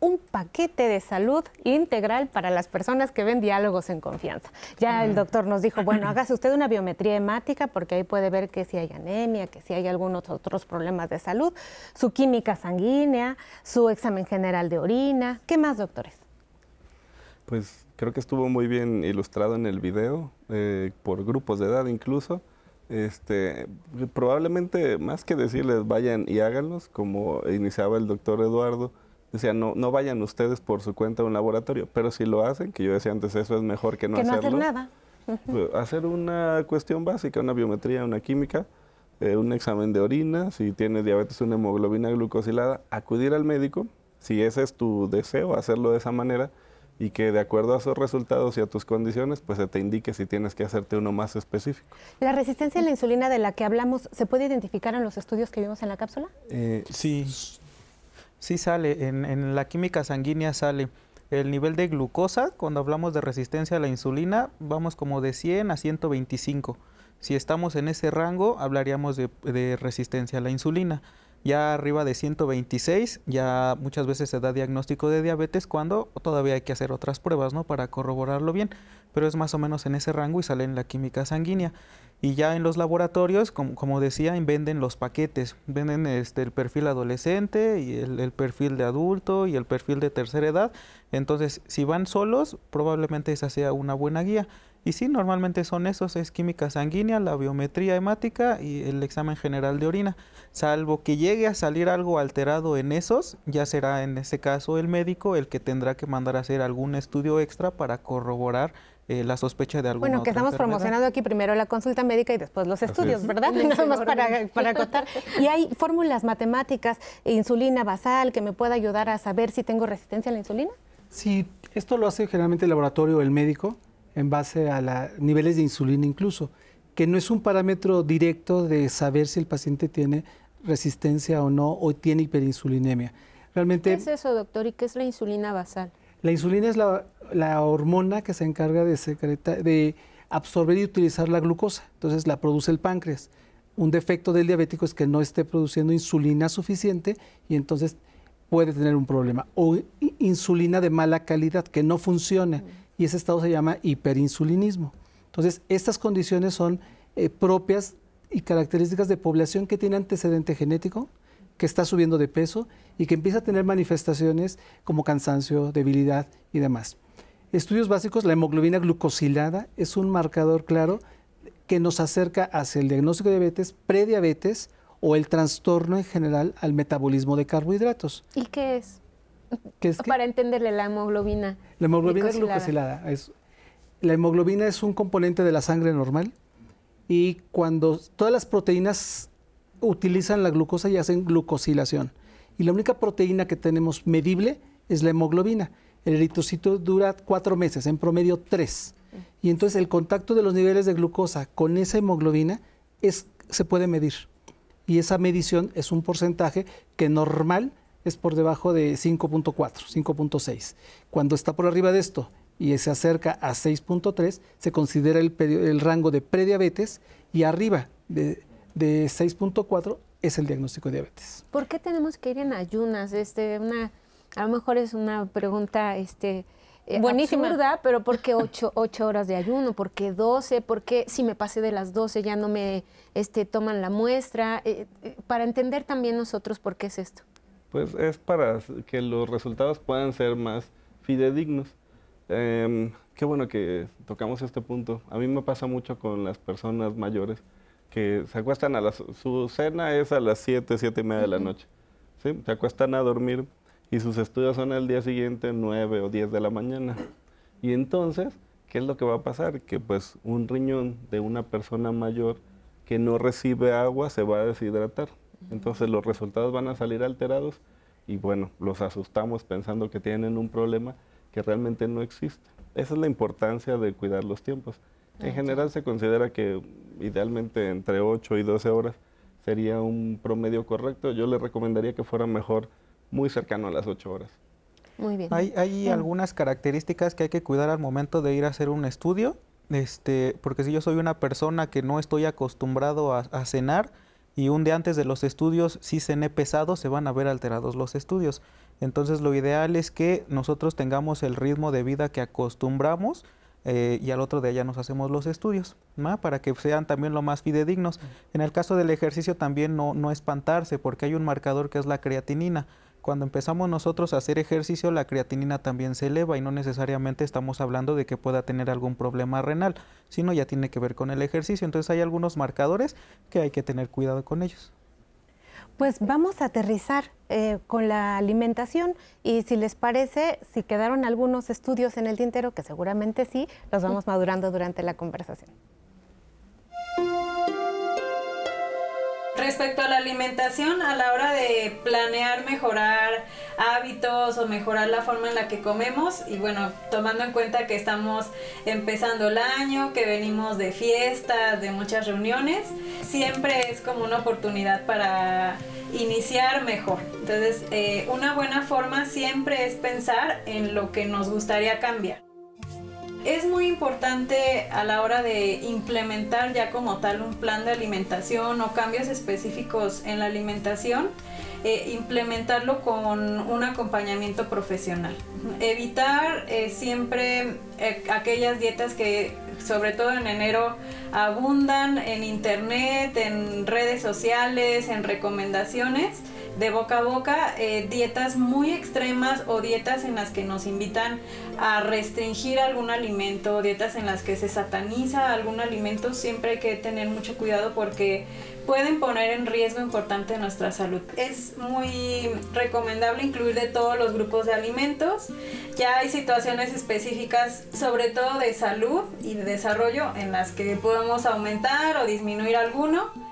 un paquete de salud integral para las personas que ven diálogos en confianza. Ya el doctor nos dijo, bueno, hágase usted una biometría hemática porque ahí puede ver que si hay anemia, que si hay algunos otros problemas de salud, su química sanguínea, su examen general de orina. ¿Qué más, doctores? Pues creo que estuvo muy bien ilustrado en el video, eh, por grupos de edad incluso. Este, probablemente más que decirles vayan y háganlos, como iniciaba el doctor Eduardo, Decía, no, no vayan ustedes por su cuenta a un laboratorio, pero si lo hacen, que yo decía antes, eso es mejor que no que no hacer nada. Pues, hacer una cuestión básica, una biometría, una química, eh, un examen de orina, si tienes diabetes, una hemoglobina glucosilada, acudir al médico, si ese es tu deseo, hacerlo de esa manera, y que de acuerdo a esos resultados y a tus condiciones, pues se te indique si tienes que hacerte uno más específico. ¿La resistencia a la insulina de la que hablamos se puede identificar en los estudios que vimos en la cápsula? Eh, sí, Sí sale, en, la química sanguínea sale el nivel de glucosa, cuando hablamos de resistencia a la insulina, vamos como de 100 a 125. Si estamos en ese rango, hablaríamos de, de, resistencia a la insulina. Ya arriba de 126, ya muchas veces se da diagnóstico de diabetes cuando todavía hay que hacer otras pruebas, ¿no? Para corroborarlo bien, pero es más o menos en ese rango y sale en la química sanguínea. Y ya en los laboratorios, como, como decía, venden los paquetes, venden este, el perfil adolescente y el, perfil de adulto y el perfil de tercera edad. Entonces, si van solos, probablemente esa sea una buena guía. Y sí, normalmente son esos, es química sanguínea, la biometría hemática y el examen general de orina. Salvo que llegue a salir algo alterado en esos, ya será en ese caso el médico el que tendrá que mandar a hacer algún estudio extra para corroborar eh, la sospecha de alguna Bueno, que estamos promocionando aquí primero la consulta médica y después los estudios, ¿verdad? Nada más para, para acotar. Y hay fórmulas matemáticas, insulina basal, que me pueda ayudar a saber si tengo resistencia a la insulina. Sí, esto lo hace generalmente el laboratorio o el médico en base a los niveles de insulina incluso, que no es un parámetro directo de saber si el paciente tiene resistencia o no o tiene hiperinsulinemia. Realmente, ¿Qué es eso, doctor? ¿Y qué es la insulina basal? La insulina es la, hormona que se encarga de, de absorber y utilizar la glucosa. Entonces la produce el páncreas. Un defecto del diabético es que no esté produciendo insulina suficiente y entonces puede tener un problema. O insulina de mala calidad, que no funcione. Y ese estado se llama hiperinsulinismo. Entonces, estas condiciones son eh, propias y características de población que tiene antecedente genético, que está subiendo de peso y que empieza a tener manifestaciones como cansancio, debilidad y demás. Estudios básicos, la hemoglobina glucosilada es un marcador claro que nos acerca hacia el diagnóstico de diabetes, prediabetes o el trastorno en general al metabolismo de carbohidratos. ¿Y qué es? Para entenderle la hemoglobina. La hemoglobina glucosilada. Es, la hemoglobina es un componente de la sangre normal y cuando todas las proteínas utilizan la glucosa y hacen glucosilación. Y la única proteína que tenemos medible es la hemoglobina. El eritrocito dura cuatro meses, en promedio tres. Y entonces el contacto de los niveles de glucosa con esa hemoglobina es, se puede medir. Y esa medición es un porcentaje que normal es por debajo de 5.4, 5.6. Cuando está por arriba de esto y se acerca a 6.3, se considera el, el rango de prediabetes y arriba de de 6.4 es el diagnóstico de diabetes. ¿Por qué tenemos que ir en ayunas? Este, una, a lo mejor es una pregunta este, eh, Buenísima. absurda, pero ¿por qué 8, horas de ayuno? ¿Por qué 12? ¿Por qué si me pasé de las 12 ya no me este, toman la muestra? Eh, eh, para entender también nosotros por qué es esto. Pues es para que los resultados puedan ser más fidedignos. Em, qué bueno que tocamos este punto. A mí me pasa mucho con las personas mayores que se acuestan a las, su cena es a las 7, 7 y media de la noche. ¿sí? Se acuestan a dormir y sus estudios son el día siguiente 9 o 10 de la mañana. Y entonces, ¿qué es lo que va a pasar? Que pues un riñón de una persona mayor que no recibe agua se va a deshidratar. Entonces los resultados van a salir alterados y bueno, los asustamos pensando que tienen un problema que realmente no existe. Esa es la importancia de cuidar los tiempos. En general se considera que idealmente entre 8 y 12 horas sería un promedio correcto. Yo le recomendaría que fuera mejor muy cercano a las 8 horas. Muy bien. Hay, hay algunas características que hay que cuidar al momento de ir a hacer un estudio, este, porque si yo soy una persona que no estoy acostumbrado a, a cenar y un día antes de los estudios si cené pesado, se van a ver alterados los estudios. Entonces lo ideal es que nosotros tengamos el ritmo de vida que acostumbramos, eh, y al otro día ya nos hacemos los estudios, para que sean también lo más fidedignos. En el caso del ejercicio también no, no espantarse, porque hay un marcador que es la creatinina. Cuando empezamos nosotros a hacer ejercicio, la creatinina también se eleva y no necesariamente estamos hablando de que pueda tener algún problema renal, sino ya tiene que ver con el ejercicio. Entonces hay algunos marcadores que hay que tener cuidado con ellos. Pues vamos a aterrizar eh, con la alimentación y si les parece, si quedaron algunos estudios en el tintero, que seguramente sí, los vamos madurando durante la conversación. Respecto a la alimentación, a la hora de planear mejorar hábitos o mejorar la forma en la que comemos, y bueno, tomando en cuenta que estamos empezando el año, que venimos de fiestas, de muchas reuniones, siempre es como una oportunidad para iniciar mejor. Entonces, eh, una buena forma siempre es pensar en lo que nos gustaría cambiar. Es muy importante a la hora de implementar ya como tal un plan de alimentación o cambios específicos en la alimentación, eh, implementarlo con un acompañamiento profesional. Evitar eh, siempre eh, aquellas dietas que sobre todo en enero abundan en internet, en redes sociales, en recomendaciones de boca a boca, eh, dietas muy extremas o dietas en las que nos invitan a restringir algún alimento, dietas en las que se sataniza algún alimento, siempre hay que tener mucho cuidado porque pueden poner en riesgo importante nuestra salud. Es muy recomendable incluir de todos los grupos de alimentos. Ya hay situaciones específicas, sobre todo de salud y de desarrollo, en las que podemos aumentar o disminuir alguno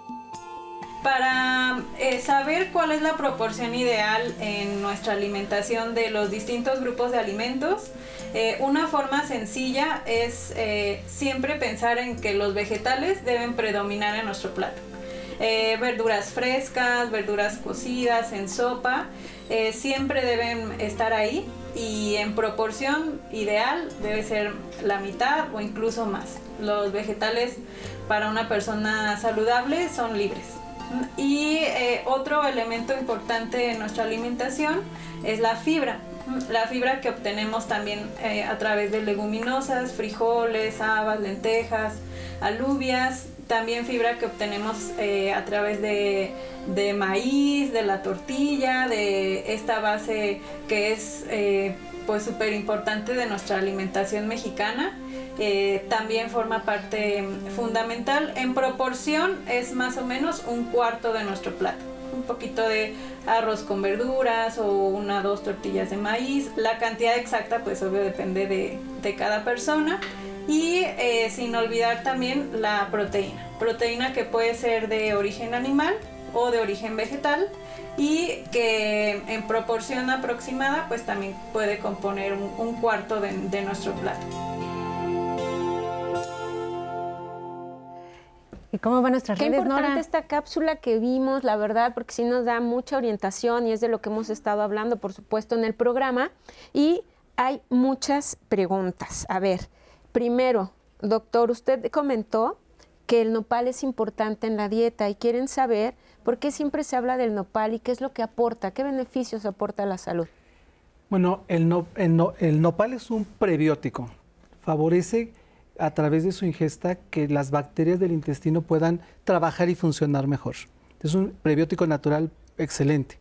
para eh, saber cuál es la proporción ideal en nuestra alimentación de los distintos grupos de alimentos, eh, una forma sencilla es eh, siempre pensar en que los vegetales deben predominar en nuestro plato. verduras frescas, verduras cocidas en sopa, siempre deben estar ahí y en proporción ideal debe ser la mitad o incluso más. Los vegetales para una persona saludable son libres. Y eh, otro elemento importante en nuestra alimentación es la fibra. La fibra que obtenemos también eh, a través de leguminosas, frijoles, habas, lentejas, alubias, también fibra que obtenemos eh, a través de, de, maíz, de la tortilla, de esta base que es pues súper importante de nuestra alimentación mexicana. Eh, también forma parte fundamental. En proporción es más o menos un cuarto de nuestro plato. Un poquito de arroz con verduras o una o dos tortillas de maíz. La cantidad exacta pues obvio depende de, cada persona. Y eh, sin olvidar también la proteína. Proteína que puede ser de origen animal o de origen vegetal y que en proporción aproximada pues también puede componer un, cuarto de, de nuestro plato. ¿Y cómo van nuestras Qué redes, importante esta cápsula que vimos, la verdad, porque sí nos da mucha orientación y es de lo que hemos estado hablando, por supuesto, en el programa. Y hay muchas preguntas. A ver, primero, doctor, usted comentó que el nopal es importante en la dieta y quieren saber por qué siempre se habla del nopal y qué es lo que aporta, qué beneficios aporta a la salud. Bueno, el, nopal es un prebiótico. Favorece a través de su ingesta que las bacterias del intestino puedan trabajar y funcionar mejor. Es un prebiótico natural excelente.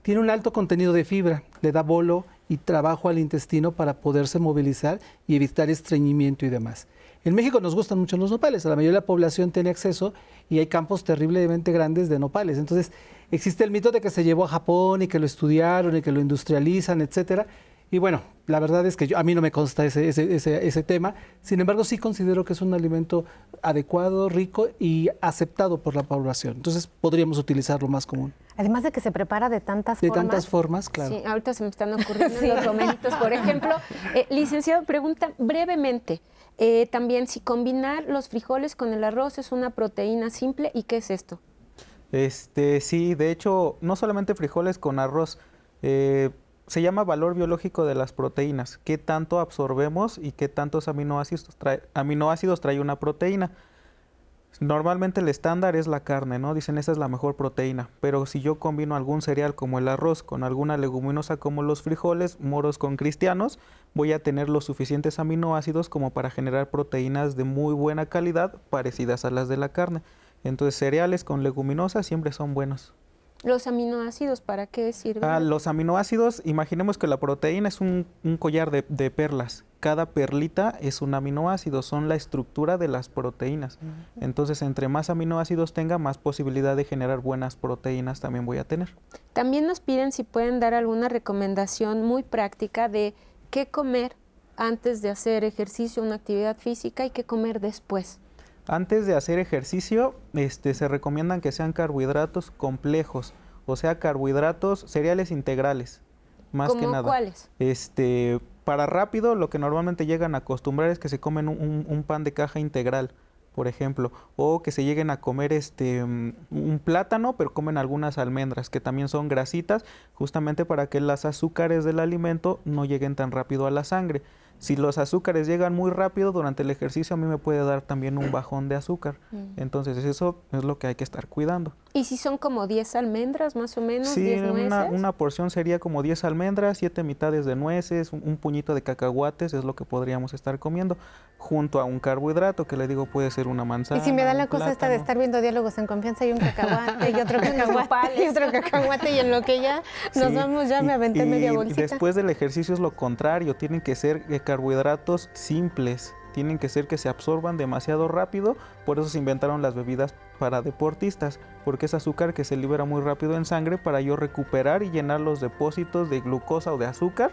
Tiene un alto contenido de fibra, le da bolo y trabajo al intestino para poderse movilizar y evitar estreñimiento y demás. En México nos gustan mucho los nopales, la mayoría de la población tiene acceso y hay campos terriblemente grandes de nopales. Entonces, existe el mito de que se llevó a Japón y que lo estudiaron y que lo industrializan, etcétera. Y bueno, la verdad es que a mí no me consta ese, ese, tema, sin embargo sí considero que es un alimento adecuado, rico y aceptado por la población. Entonces podríamos utilizarlo más común. Además de que se prepara de tantas formas. De tantas formas, claro. Sí, ahorita se me están ocurriendo los romeritos, por ejemplo. Eh, licenciado, pregunta brevemente, eh, también si combinar los frijoles con el arroz es una proteína simple, ¿y qué es esto? Este, sí, de hecho, no solamente frijoles con arroz, eh, se llama valor biológico de las proteínas, qué tanto absorbemos y qué tantos aminoácidos trae, aminoácidos trae una proteína. Normalmente el estándar es la carne, ¿no? Dicen esa es la mejor proteína, pero si yo combino algún cereal como el arroz con alguna leguminosa como los frijoles, moros con cristianos, voy a tener los suficientes aminoácidos como para generar proteínas de muy buena calidad parecidas a las de la carne. Entonces cereales con leguminosas siempre son buenos. ¿Los aminoácidos para qué sirven? Ah, los aminoácidos, imaginemos que la proteína es un, collar de, perlas. Cada perlita es un aminoácido, son la estructura de las proteínas. Entonces, entre más aminoácidos tenga, más posibilidad de generar buenas proteínas también voy a tener. También nos piden si pueden dar alguna recomendación muy práctica de qué comer antes de hacer ejercicio, una actividad física y qué comer después. Antes de hacer ejercicio, este, se recomiendan que sean carbohidratos complejos, o sea, carbohidratos, cereales integrales, más que nada. ¿Cuáles? Este, para rápido, lo que normalmente llegan a acostumbrar es que se comen un, pan de caja integral, por ejemplo, o que se lleguen a comer este un plátano, pero comen algunas almendras que también son grasitas, justamente para que las azúcares del alimento no lleguen tan rápido a la sangre. Si los azúcares llegan muy rápido durante el ejercicio, a mí me puede dar también un bajón de azúcar. Mm. Entonces, eso es lo que hay que estar cuidando. ¿Y si son como 10 almendras más o menos? Sí, una, una, porción sería como 10 almendras, 7 mitades de nueces, un, puñito de cacahuates, es lo que podríamos estar comiendo, junto a un carbohidrato que le digo puede ser una manzana. Y si me da la cosa esta de estar viendo diálogos en confianza y un cacahuate y otro cacahuate y otro cacahuate y en lo que ya nos vamos, ya me aventé media bolsita. Y después del ejercicio es lo contrario, tienen que ser eh, carbohidratos simples, tienen que ser que se absorban demasiado rápido, por eso se inventaron las bebidas para deportistas, porque es azúcar que se libera muy rápido en sangre para yo recuperar y llenar los depósitos de glucosa o de azúcar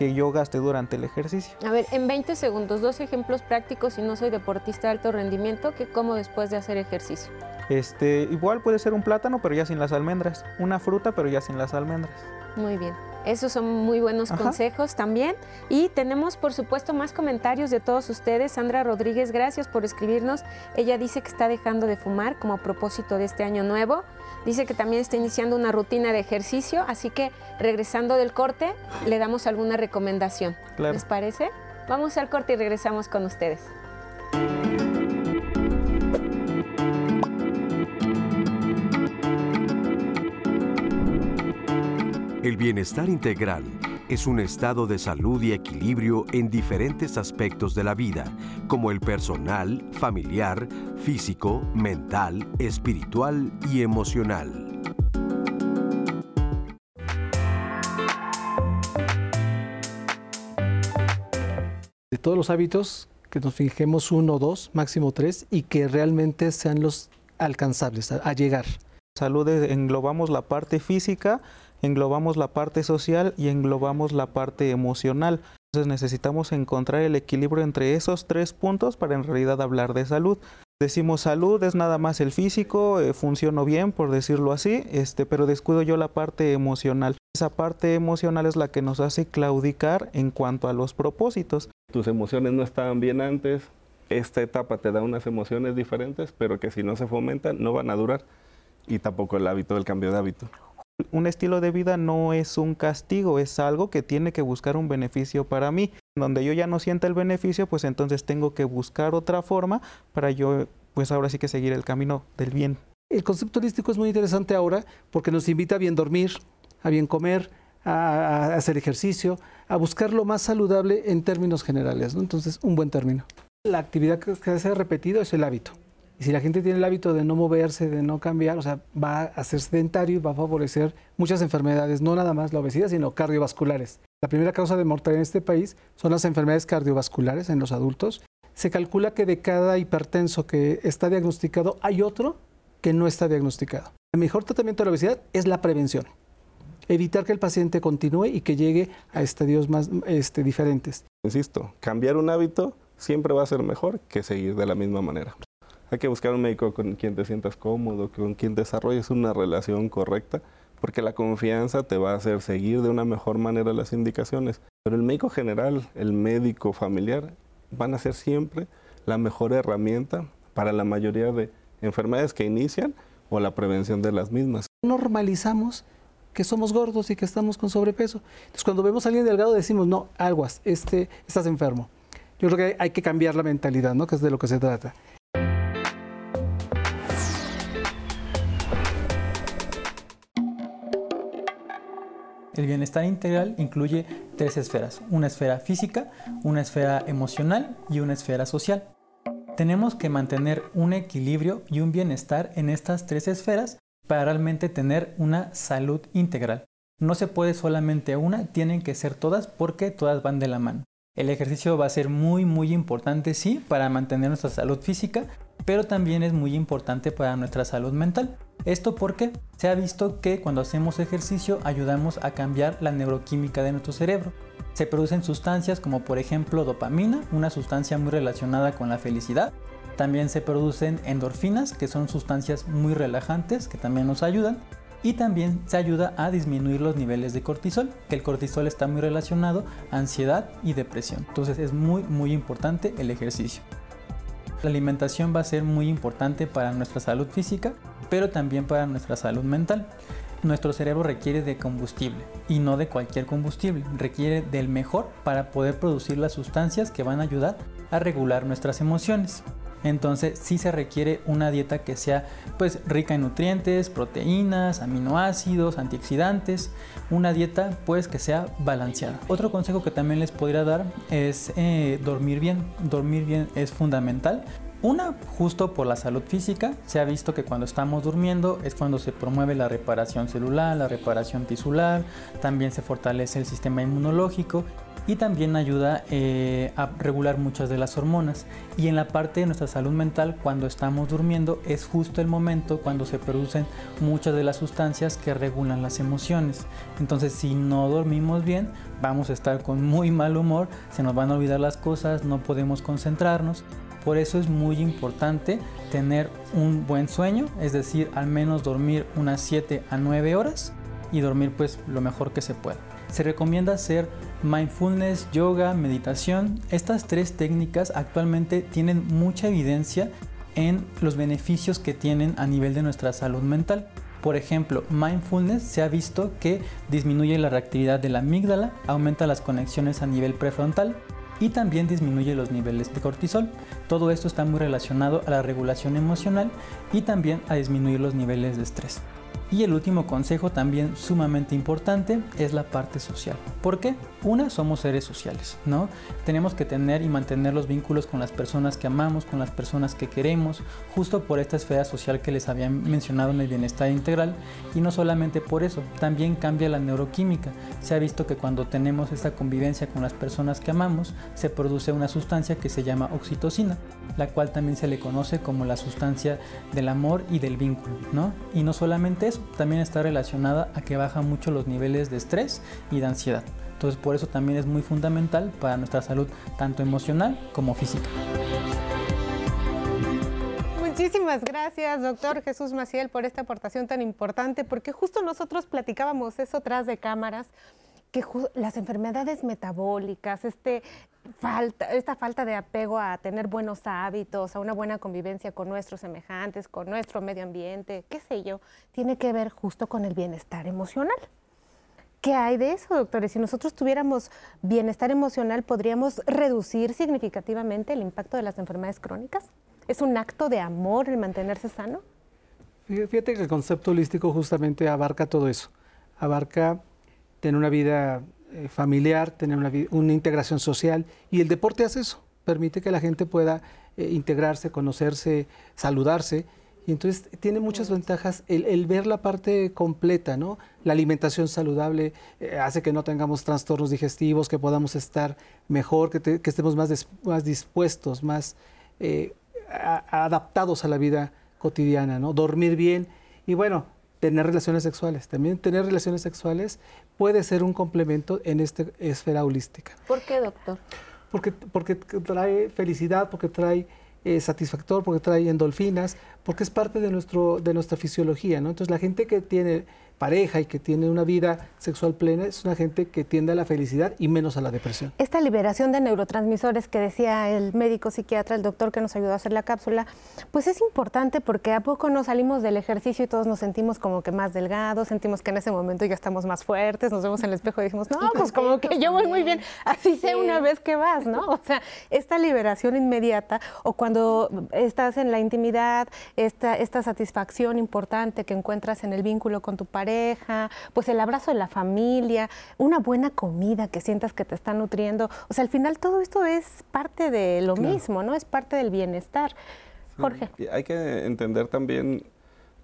que yo gaste durante el ejercicio. A ver, en 20 segundos, dos ejemplos prácticos si no soy deportista de alto rendimiento, que como después de hacer ejercicio. Este, igual puede ser un plátano, pero ya sin las almendras, una fruta, pero ya sin las almendras. Muy bien. Esos son muy buenos consejos también. Y tenemos, por supuesto, más comentarios de todos ustedes. Sandra Rodríguez, gracias por escribirnos. Ella dice que está dejando de fumar como propósito de este año nuevo. Dice que también está iniciando una rutina de ejercicio, así que regresando del corte le damos alguna recomendación. ¿Les parece? Vamos al corte y regresamos con ustedes. El bienestar integral es un estado de salud y equilibrio en diferentes aspectos de la vida, como el personal, familiar, físico, mental, espiritual y emocional. De todos los hábitos, que nos fijemos uno, dos, máximo tres, y que realmente sean los alcanzables, a, llegar. Salud englobamos la parte física, englobamos la parte social y englobamos la parte emocional. Entonces necesitamos encontrar el equilibrio entre esos tres puntos para en realidad hablar de salud. Decimos salud es nada más el físico, eh, funciono bien por decirlo así, este, pero descuido yo la parte emocional. Esa parte emocional es la que nos hace claudicar en cuanto a los propósitos. Tus emociones no estaban bien antes, esta etapa te da unas emociones diferentes, pero que si no se fomentan no van a durar y tampoco el hábito del cambio de hábito un estilo de vida no es un castigo, es algo que tiene que buscar un beneficio para mí. Donde yo ya no sienta el beneficio, pues entonces tengo que buscar otra forma para yo, pues ahora sí que seguir el camino del bien. El concepto holístico es muy interesante ahora porque nos invita a bien dormir, a bien comer, a, hacer ejercicio, a buscar lo más saludable en términos generales. Entonces, un buen término. La actividad que se ha repetido es el hábito. Y si la gente tiene el hábito de no moverse, de no cambiar, o sea, va a ser sedentario y va a favorecer muchas enfermedades, no nada más la obesidad, sino cardiovasculares. La primera causa de mortalidad en este país son las enfermedades cardiovasculares en los adultos. Se calcula que de cada hipertenso que está diagnosticado hay otro que no está diagnosticado. El mejor tratamiento de la obesidad es la prevención. Evitar que el paciente continúe y que llegue a estadios más este, diferentes. Insisto, cambiar un hábito siempre va a ser mejor que seguir de la misma manera. Hay que buscar un médico con quien te sientas cómodo, con quien desarrolles una relación correcta, porque la confianza te va a hacer seguir de una mejor manera las indicaciones. Pero el médico general, el médico familiar, van a ser siempre la mejor herramienta para la mayoría de enfermedades que inician o la prevención de las mismas. Normalizamos que somos gordos y que estamos con sobrepeso. Entonces, cuando vemos a alguien delgado decimos, no, aguas, este, estás enfermo. Yo creo que hay que cambiar la mentalidad, ¿no? Que es de lo que se trata. El bienestar integral incluye tres esferas, una esfera física, una esfera emocional y una esfera social. Tenemos que mantener un equilibrio y un bienestar en estas tres esferas para realmente tener una salud integral. No se puede solamente una, tienen que ser todas porque todas van de la mano. El ejercicio va a ser muy muy importante, sí, para mantener nuestra salud física, pero también es muy importante para nuestra salud mental. Esto porque se ha visto que cuando hacemos ejercicio ayudamos a cambiar la neuroquímica de nuestro cerebro. Se producen sustancias como por ejemplo dopamina, una sustancia muy relacionada con la felicidad, también se producen endorfinas, que son sustancias muy relajantes que también nos ayudan. Y también se ayuda a disminuir los niveles de cortisol, que el cortisol está muy relacionado a ansiedad y depresión. Entonces es muy muy importante el ejercicio. La alimentación va a ser muy importante para nuestra salud física, pero también para nuestra salud mental. Nuestro cerebro requiere de combustible y no de cualquier combustible, requiere del mejor para poder producir las sustancias que van a ayudar a regular nuestras emociones. Entonces sí se requiere una dieta que sea pues rica en nutrientes, proteínas, aminoácidos, antioxidantes, una dieta pues que sea balanceada. Otro consejo que también les podría dar es eh, dormir bien. Dormir bien es fundamental. Una, justo por la salud física, se ha visto que cuando estamos durmiendo es cuando se promueve la reparación celular, la reparación tisular, también se fortalece el sistema inmunológico y también ayuda eh, a regular muchas de las hormonas. Y en la parte de nuestra salud mental, cuando estamos durmiendo, es justo el momento cuando se producen muchas de las sustancias que regulan las emociones. Entonces, si no dormimos bien, vamos a estar con muy mal humor, se nos van a olvidar las cosas, no podemos concentrarnos. Por eso es muy importante tener un buen sueño, es decir, al menos dormir unas 7 a 9 horas y dormir pues lo mejor que se pueda. Se recomienda hacer mindfulness, yoga, meditación. Estas tres técnicas actualmente tienen mucha evidencia en los beneficios que tienen a nivel de nuestra salud mental. Por ejemplo, mindfulness se ha visto que disminuye la reactividad de la amígdala, aumenta las conexiones a nivel prefrontal y también disminuye los niveles de cortisol. Todo esto está muy relacionado a la regulación emocional y también a disminuir los niveles de estrés. Y el último consejo también sumamente importante es la parte social. ¿Por qué? Una, somos seres sociales, ¿no? Tenemos que tener y mantener los vínculos con las personas que amamos, con las personas que queremos, justo por esta esfera social que les había mencionado en el bienestar integral. Y no solamente por eso, también cambia la neuroquímica. Se ha visto que cuando tenemos esta convivencia con las personas que amamos, se produce una sustancia que se llama oxitocina, la cual también se le conoce como la sustancia del amor y del vínculo, ¿no? Y no solamente eso, también está relacionada a que baja mucho los niveles de estrés y de ansiedad. Entonces por eso también es muy fundamental para nuestra salud tanto emocional como física. Muchísimas gracias, doctor Jesús Maciel, por esta aportación tan importante, porque justo nosotros platicábamos eso tras de cámaras, que las enfermedades metabólicas, este falta, esta falta de apego a tener buenos hábitos, a una buena convivencia con nuestros semejantes, con nuestro medio ambiente, qué sé yo, tiene que ver justo con el bienestar emocional. ¿Qué hay de eso, doctores? Si nosotros tuviéramos bienestar emocional, ¿podríamos reducir significativamente el impacto de las enfermedades crónicas? ¿Es un acto de amor el mantenerse sano? Fíjate que el concepto holístico justamente abarca todo eso. Abarca tener una vida eh, familiar, tener una, integración social. Y el deporte hace eso, permite que la gente pueda eh, integrarse, conocerse, saludarse. Y entonces tiene muchas ventajas el, ver la parte completa, ¿no? La alimentación saludable eh, hace que no tengamos trastornos digestivos, que podamos estar mejor, que, estemos más, más dispuestos, más eh, adaptados a la vida cotidiana, ¿no? Dormir bien y bueno, tener relaciones sexuales. También tener relaciones sexuales puede ser un complemento en esta esfera holística. ¿Por qué, doctor? Porque, porque trae felicidad, porque trae eh, satisfactor, porque trae endorfinas, porque es parte de, nuestro, de nuestra fisiología, ¿no? Entonces la gente que tiene pareja y que tiene una vida sexual plena es una gente que tiende a la felicidad y menos a la depresión. Esta liberación de neurotransmisores que decía el médico psiquiatra, el doctor que nos ayudó a hacer la cápsula, pues es importante porque a poco nos salimos del ejercicio y todos nos sentimos como que más delgados, sentimos que en ese momento ya estamos más fuertes, nos vemos en el espejo y decimos, no, pues como que yo voy muy bien, así sé una vez que vas, ¿no? O sea, esta liberación inmediata o cuando estás en la intimidad, esta, esta satisfacción importante que encuentras en el vínculo con tu pareja, pues el abrazo de la familia, una buena comida que sientas que te está nutriendo. O sea, al final todo esto es parte de lo mismo, ¿no? Es parte del bienestar. Jorge. hay que entender también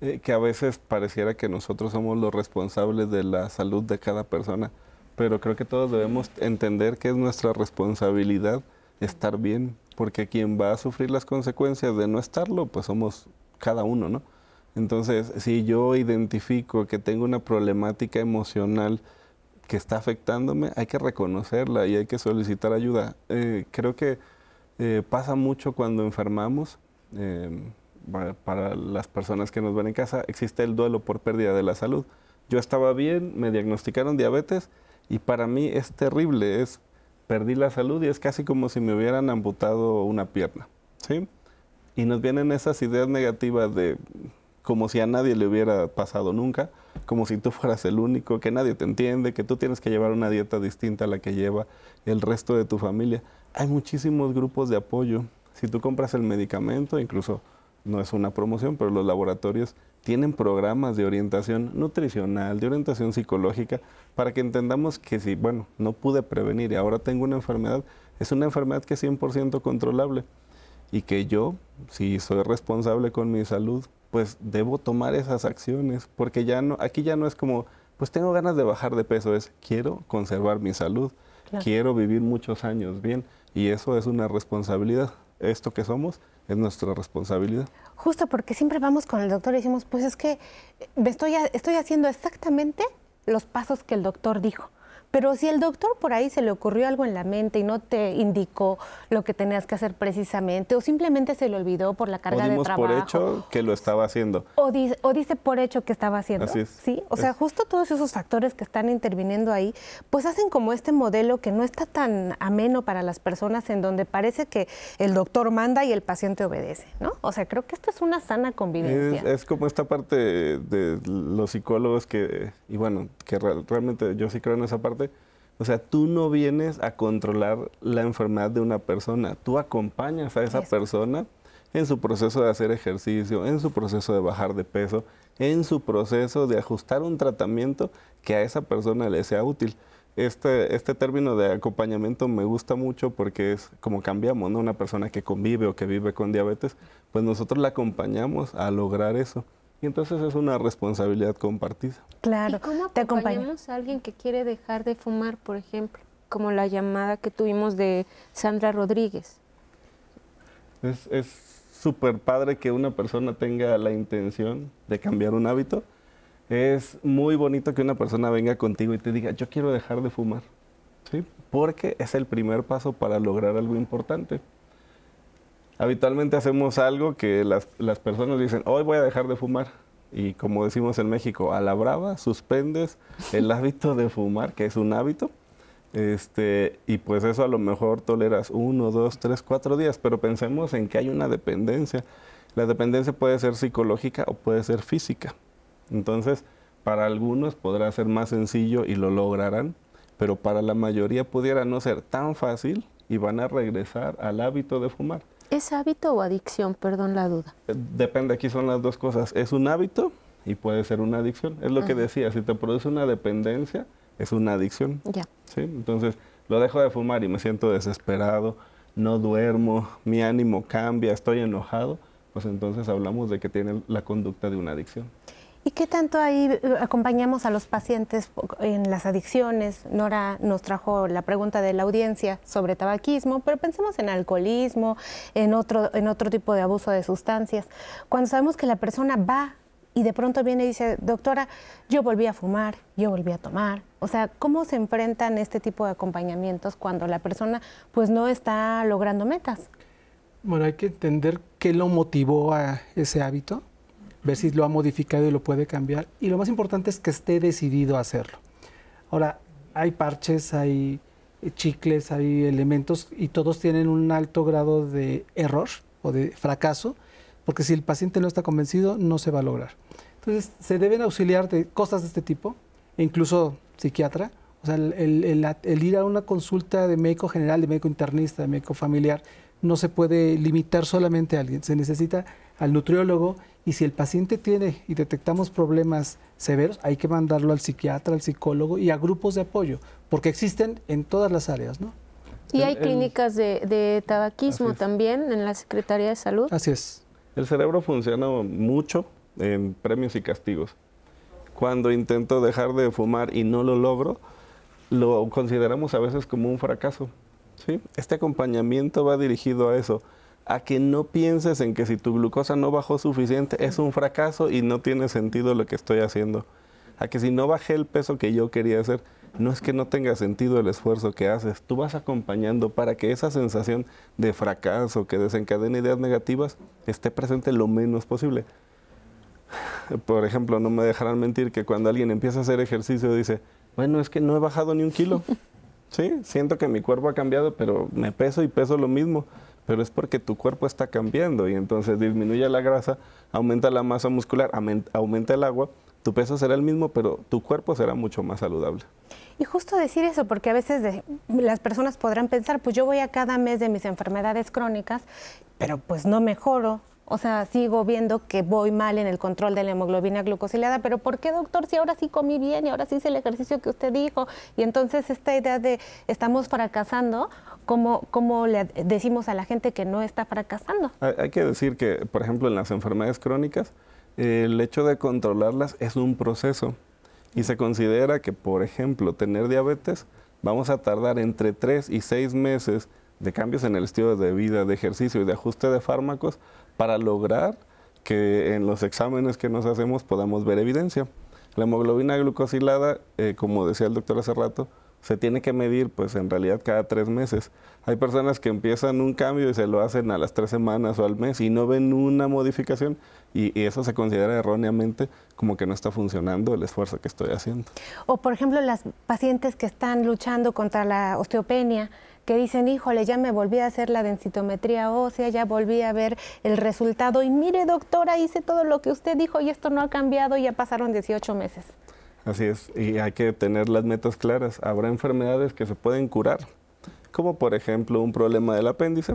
eh, que a veces pareciera que nosotros somos los responsables de la salud de cada persona, pero creo que todos debemos entender que es nuestra responsabilidad estar bien, porque quien va a sufrir las consecuencias de no estarlo, pues somos cada uno, ¿no? Entonces, si yo identifico que tengo una problemática emocional que está afectándome, hay que reconocerla y hay que solicitar ayuda. Eh, creo que eh, pasa mucho cuando enfermamos. Em, para las personas que nos ven en casa, existe el duelo por pérdida de la salud. Yo estaba bien, me diagnosticaron diabetes y para mí es terrible, es perdí la salud y es casi como si me hubieran amputado una pierna, ¿sí? Y nos vienen esas ideas negativas de como si a nadie le hubiera pasado nunca, como si tú fueras el único, que nadie te entiende, que tú tienes que llevar una dieta distinta a la que lleva el resto de tu familia. Hay muchísimos grupos de apoyo. Si tú compras el medicamento, incluso no es una promoción, pero los laboratorios tienen programas de orientación nutricional, de orientación psicológica, para que entendamos que si, bueno, no pude prevenir y ahora tengo una enfermedad, es una enfermedad que es 100% controlable y que yo, si soy responsable con mi salud, pues debo tomar esas acciones, porque ya no, aquí ya no es como, pues tengo ganas de bajar de peso, es quiero conservar mi salud, quiero vivir muchos años bien, y eso es una responsabilidad. Esto que somos es nuestra responsabilidad. Justo porque siempre vamos con el doctor y decimos, pues es que estoy, estoy haciendo exactamente los pasos que el doctor dijo. Pero si el doctor por ahí se le ocurrió algo en la mente y no te indicó lo que tenías que hacer precisamente, o simplemente se le olvidó por la carga de trabajo. por hecho que lo estaba haciendo. O dice, o dice por hecho que estaba haciendo. Sí, o sea, justo todos esos factores que están interviniendo ahí, pues hacen como este modelo que no está tan ameno para las personas, en donde parece que el doctor manda y el paciente obedece, ¿no? O sea, creo que esto es una sana convivencia. Es, como esta parte de los psicólogos que, y bueno, que realmente yo sí creo en esa parte o sea, tú no vienes a controlar la enfermedad de una persona, tú acompañas a esa persona en su proceso de hacer ejercicio, en su proceso de bajar de peso, en su proceso de ajustar un tratamiento que a esa persona le sea útil. Este, este término de acompañamiento me gusta mucho porque es como cambiamos, ¿no? Una persona que convive o que vive con diabetes, pues nosotros la acompañamos a lograr eso. Y entonces es una responsabilidad compartida. Claro. ¿Y cómo acompañamos a alguien que quiere dejar de fumar, por ejemplo? Como la llamada que tuvimos de Sandra Rodríguez. Es súper padre que una persona tenga la intención de cambiar un hábito. Es muy bonito que una persona venga contigo y te diga, yo quiero dejar de fumar. ¿Sí? Porque es el primer paso para lograr algo importante. Habitualmente hacemos algo que las, las personas dicen, hoy voy a dejar de fumar. Y como decimos en México, a la brava suspendes el hábito de fumar, que es un hábito. Este, y pues eso a lo mejor toleras uno, dos, tres, cuatro días, pero pensemos en que hay una dependencia. La dependencia puede ser psicológica o puede ser física. Entonces, para algunos podrá ser más sencillo y lo lograrán, pero para la mayoría pudiera no ser tan fácil y van a regresar al hábito de fumar. ¿Es hábito o adicción? Perdón la duda. Eh, depende, aquí son las dos cosas. Es un hábito y puede ser una adicción. Es lo que decía, si te produce una dependencia, es una adicción. Ya. ¿sí? Entonces, lo dejo de fumar y me siento desesperado, no duermo, mi ánimo cambia, estoy enojado, pues entonces hablamos de que tiene la conducta de una adicción. ¿Y qué tanto ahí eh, acompañamos a los pacientes en las adicciones? Nora nos trajo la pregunta de la audiencia sobre tabaquismo, pero pensemos en alcoholismo, en otro, en otro tipo de abuso de sustancias. Cuando sabemos que la persona va y de pronto viene y dice, doctora, yo volví a fumar, yo volví a tomar. O sea, ¿cómo se enfrentan este tipo de acompañamientos cuando la persona pues no está logrando metas? Bueno, hay que entender qué lo motivó a ese hábito ver si lo ha modificado y lo puede cambiar. Y lo más importante es que esté decidido a hacerlo. Ahora, hay parches, hay chicles, hay elementos y todos tienen un alto grado de error o de fracaso, porque si el paciente no está convencido, no se va a lograr. Entonces, se deben auxiliar de cosas de este tipo, e incluso psiquiatra. O sea, el, el ir a una consulta de médico general, de médico internista, de médico familiar, no se puede limitar solamente a alguien. Se necesita al nutriólogo y si el paciente tiene y detectamos problemas severos, hay que mandarlo al psiquiatra, al psicólogo y a grupos de apoyo, porque existen en todas las áreas, ¿no? Y hay clínicas de, tabaquismo también en la Secretaría de Salud. Así es. El cerebro funciona mucho en premios y castigos. Cuando intento dejar de fumar y no lo logro, lo consideramos a veces como un fracaso. ¿sí? Este acompañamiento va dirigido a eso a que no pienses en que si tu glucosa no bajó suficiente es un fracaso y no tiene sentido lo que estoy haciendo. A que si no bajé el peso que yo quería hacer, no es que no tenga sentido el esfuerzo que haces. Tú vas acompañando para que esa sensación de fracaso que desencadena ideas negativas esté presente lo menos posible. Por ejemplo, no me dejarán mentir que cuando alguien empieza a hacer ejercicio dice, bueno, es que no he bajado ni un kilo. Sí, siento que mi cuerpo ha cambiado, pero me peso y peso lo mismo pero es porque tu cuerpo está cambiando y entonces disminuye la grasa, aumenta la masa muscular, aumenta el agua, tu peso será el mismo, pero tu cuerpo será mucho más saludable. Y justo decir eso, porque a veces las personas podrán pensar, pues yo voy a cada mes de mis enfermedades crónicas, pero pues no mejoro, o sea, sigo viendo que voy mal en el control de la hemoglobina glucosilada, pero ¿por qué, doctor, si ahora sí comí bien y ahora sí hice el ejercicio que usted dijo? Y entonces esta idea de estamos fracasando, ¿cómo, cómo le decimos a la gente que no está fracasando? Hay, que decir que, por ejemplo, en las enfermedades crónicas, el hecho de controlarlas es un proceso y se considera que, por ejemplo, tener diabetes, vamos a tardar entre 3 y 6 meses de cambios en el estilo de vida, de ejercicio y de ajuste de fármacos para lograr que en los exámenes que nos hacemos podamos ver evidencia. La hemoglobina glucosilada, eh, como decía el doctor hace rato, se tiene que medir pues en realidad cada tres meses. Hay personas que empiezan un cambio y se lo hacen a las tres semanas o al mes y no ven una modificación y, eso se considera erróneamente como que no está funcionando el esfuerzo que estoy haciendo. O por ejemplo las pacientes que están luchando contra la osteopenia, que dicen, híjole, ya me volví a hacer la densitometría ósea, ya volví a ver el resultado y mire doctora, hice todo lo que usted dijo y esto no ha cambiado ya pasaron 18 meses. Así es, y hay que tener las metas claras. Habrá enfermedades que se pueden curar, como por ejemplo un problema del apéndice.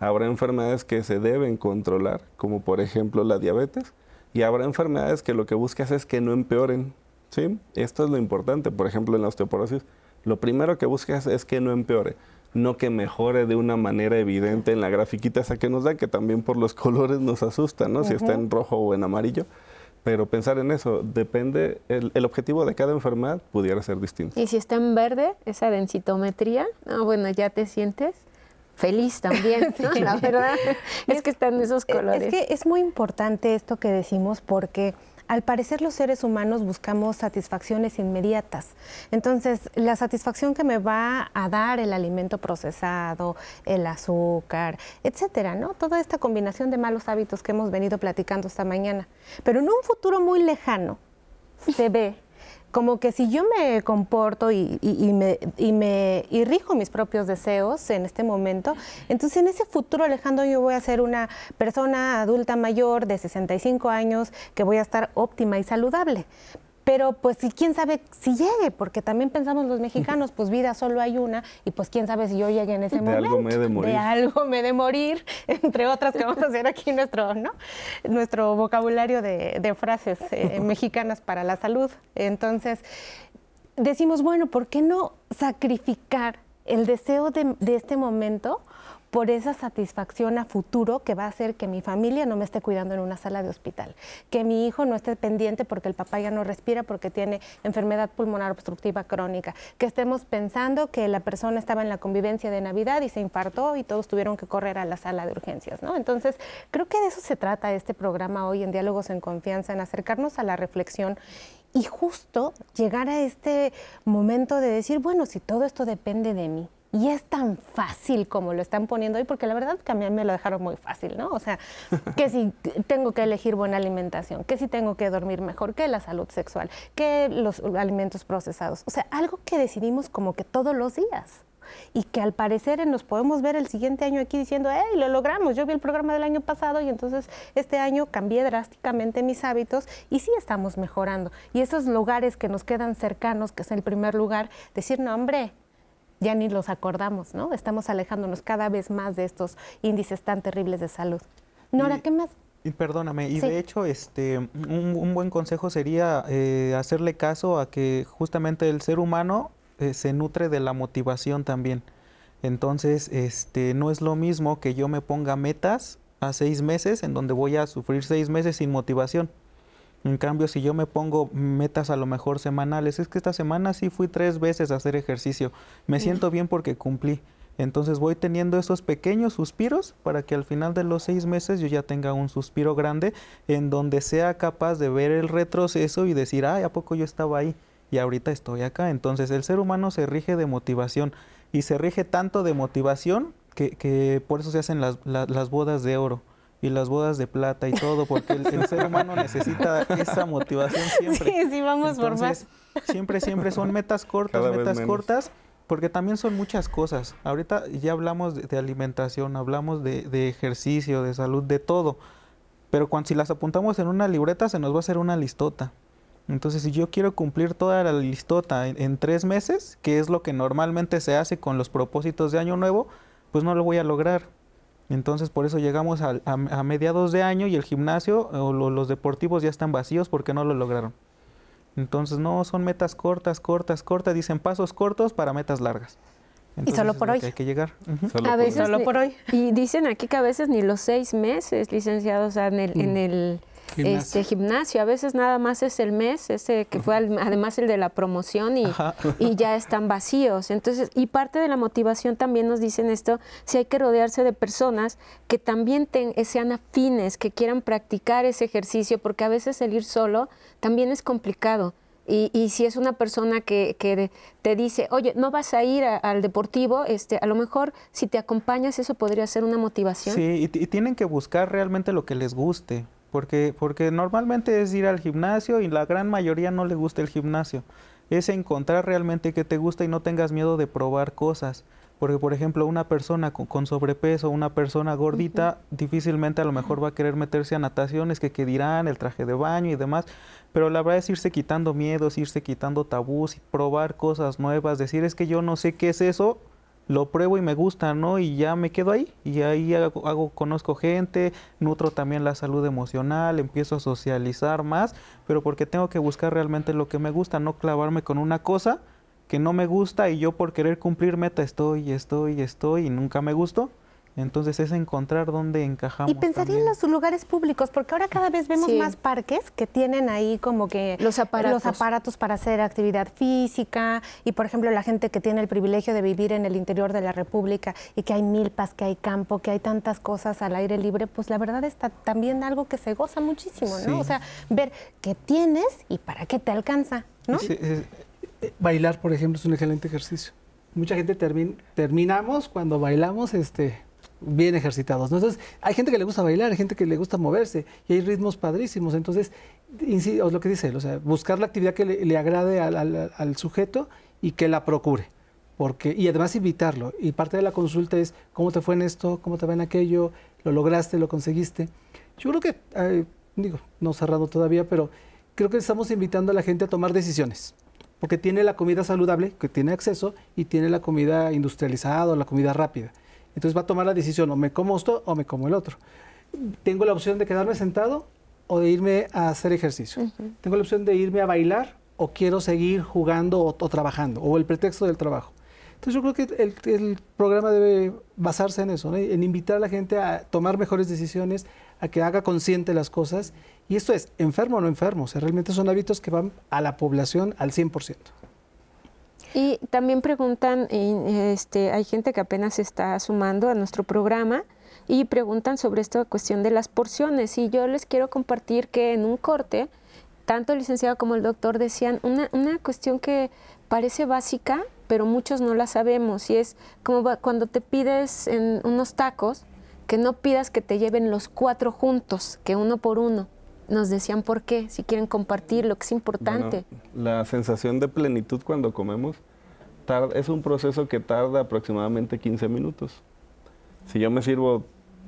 Habrá enfermedades que se deben controlar, como por ejemplo la diabetes. Y habrá enfermedades que lo que buscas es que no empeoren. ¿sí? Esto es lo importante, por ejemplo en la osteoporosis. Lo primero que buscas es que no empeore no que mejore de una manera evidente en la grafiquita esa que nos da, que también por los colores nos asusta, ¿no? Si está en rojo o en amarillo. Pero pensar en eso, depende, el, objetivo de cada enfermedad pudiera ser distinto. Y si está en verde, esa densitometría, no, bueno, ya te sientes feliz también, ¿no? La verdad es que están esos colores. Es que es muy importante esto que decimos porque al parecer los seres humanos buscamos satisfacciones inmediatas. Entonces, la satisfacción que me va a dar el alimento procesado, el azúcar, etcétera, ¿no? Toda esta combinación de malos hábitos que hemos venido platicando esta mañana. Pero en un futuro muy lejano se ve como que si yo me comporto y, me, y, rijo mis propios deseos en este momento, entonces en ese futuro lejano yo voy a ser una persona adulta mayor de 65 años que voy a estar óptima y saludable. Pero pues quién sabe si llegue, porque también pensamos los mexicanos, pues vida solo hay una, y pues quién sabe si yo llegue en ese momento. De algo me de morir. De algo me de morir, entre otras que vamos a hacer aquí nuestro, ¿no? Nuestro vocabulario de, frases eh, mexicanas para la salud. Entonces, decimos, bueno, ¿por qué no sacrificar el deseo de, de este momento? Por esa satisfacción a futuro que va a hacer que mi familia no me esté cuidando en una sala de hospital, que mi hijo no esté pendiente porque el papá ya no respira porque tiene enfermedad pulmonar obstructiva crónica, que estemos pensando que la persona estaba en la convivencia de Navidad y se infartó y todos tuvieron que correr a la sala de urgencias, ¿no? Entonces, creo que de eso se trata este programa hoy en Diálogos en Confianza, en acercarnos a la reflexión y justo llegar a este momento de decir, bueno, si todo esto depende de mí, y es tan fácil como lo están poniendo hoy, porque la verdad que a mí me lo dejaron muy fácil, ¿no? O sea, que si tengo que elegir buena alimentación, que si tengo que dormir mejor, que la salud sexual, que los alimentos procesados. O sea, algo que decidimos como que todos los días y que al parecer nos podemos ver el siguiente año aquí diciendo, hey, lo logramos, yo vi el programa del año pasado y entonces este año cambié drásticamente mis hábitos y sí estamos mejorando. Y esos lugares que nos quedan cercanos, que es el primer lugar, decir, no, hombre, ya ni los acordamos, ¿no? Estamos alejándonos cada vez más de estos índices tan terribles de salud. Nora, ¿qué más? Y perdóname, y de hecho, este, un, buen consejo sería eh, hacerle caso a que justamente el ser humano eh, se nutre de la motivación también. Entonces, este, no es lo mismo que yo me ponga metas a seis meses en donde voy a sufrir seis meses sin motivación. En cambio, si yo me pongo metas a lo mejor semanales, es que esta semana sí fui tres veces a hacer ejercicio, me siento bien porque cumplí. Entonces voy teniendo esos pequeños suspiros para que al final de los seis meses yo ya tenga un suspiro grande en donde sea capaz de ver el retroceso y decir, ay, ¿a poco yo estaba ahí? y ahorita estoy acá. Entonces el ser humano se rige de motivación y se rige tanto de motivación que, por eso se hacen las, las, bodas de oro y las bodas de plata y todo, porque el, ser humano necesita esa motivación siempre. Sí, sí, vamos por más. Siempre, siempre son metas cortas, metas cortas, porque también son muchas cosas. Ahorita ya hablamos de, alimentación, hablamos de, de, ejercicio, de salud, de todo. Pero cuando si las apuntamos en una libreta se nos va a hacer una listota. Entonces, si yo quiero cumplir toda la listota en, tres meses, que es lo que normalmente se hace con los propósitos de año nuevo, pues no lo voy a lograr. Entonces, por eso llegamos a, mediados de año y el gimnasio o los deportivos ya están vacíos porque no lo lograron. Entonces, no, son metas cortas, cortas, cortas, dicen pasos cortos para metas largas. y solo por hoy. hay que llegar. a veces solo por hoy. Y dicen aquí que a veces ni los seis meses, licenciados, en el, en el Gimnasio. Este gimnasio, a veces nada más es el mes, ese que fue además el de la promoción y, y, ya están vacíos. Entonces, y parte de la motivación también nos dicen esto, si hay que rodearse de personas que también sean afines, que quieran practicar ese ejercicio, porque a veces el ir solo también es complicado. Y, y, si es una persona que, que, te dice, oye, no vas a ir al deportivo, este, a lo mejor si te acompañas eso podría ser una motivación. Sí, y, y, tienen que buscar realmente lo que les guste porque, porque normalmente es ir al gimnasio y la gran mayoría no le gusta el gimnasio. Es encontrar realmente que te gusta y no tengas miedo de probar cosas. Porque, por ejemplo, una persona con, sobrepeso, una persona gordita, difícilmente a lo mejor va a querer meterse a nataciones, que, que dirán, el traje de baño y demás. Pero la verdad es irse quitando miedos, irse quitando tabús, probar cosas nuevas, decir es que yo no sé qué es eso, lo pruebo y me gusta, ¿no? Y ya me quedo ahí y ahí hago, conozco gente, nutro también la salud emocional, empiezo a socializar más, pero porque tengo que buscar realmente lo que me gusta, no clavarme con una cosa que no me gusta y yo por querer cumplir meta estoy, estoy, estoy y nunca me gustó. Entonces es encontrar dónde encajamos. Y pensaría en los lugares públicos, porque ahora cada vez vemos más parques que tienen ahí como que los aparatos. los aparatos para hacer actividad física y por ejemplo la gente que tiene el privilegio de vivir en el interior de la República y que hay milpas, que hay campo, que hay tantas cosas al aire libre, pues la verdad está también algo que se goza muchísimo, ¿no? O sea, ver qué tienes y para qué te alcanza, ¿no? Eh, bailar, por ejemplo, es un excelente ejercicio. Mucha gente terminamos cuando bailamos este bien ejercitados. Entonces, hay gente que le gusta bailar, hay gente que le gusta moverse y hay ritmos padrísimos. Entonces, es lo que dice o buscar la actividad que le, agrade al, sujeto y que la procure. Porque, y además invitarlo. Y parte de la consulta es cómo te fue en esto, cómo te va en aquello, lo lograste, lo conseguiste. Yo creo que, eh, digo, no cerrado todavía, pero creo que estamos invitando a la gente a tomar decisiones. Porque tiene la comida saludable, que tiene acceso, y tiene la comida industrializada o la comida rápida. Entonces va a tomar la decisión, o me como esto o me como el otro. Tengo la opción de quedarme sentado o de irme a hacer ejercicio. Tengo la opción de irme a bailar o quiero seguir jugando o, trabajando, o el pretexto del trabajo. Entonces yo creo que el, el programa debe basarse en eso, ¿no? en invitar a la gente a tomar mejores decisiones, a que haga consciente las cosas. Y esto es, enfermo o no enfermo, o sea, realmente son hábitos que van a la población al 100%. Y también preguntan, este, hay gente que apenas está sumando a nuestro programa y preguntan sobre esta cuestión de las porciones. Y yo les quiero compartir que en un corte, tanto el licenciado como el doctor decían una, una cuestión que parece básica, pero muchos no la sabemos. Y es como cuando te pides en unos tacos, que no pidas que te lleven los cuatro juntos, que uno por uno. Nos decían por qué, si quieren compartir lo que es importante. la sensación de plenitud cuando comemos es un proceso que tarda aproximadamente 15 minutos. Si yo me sirvo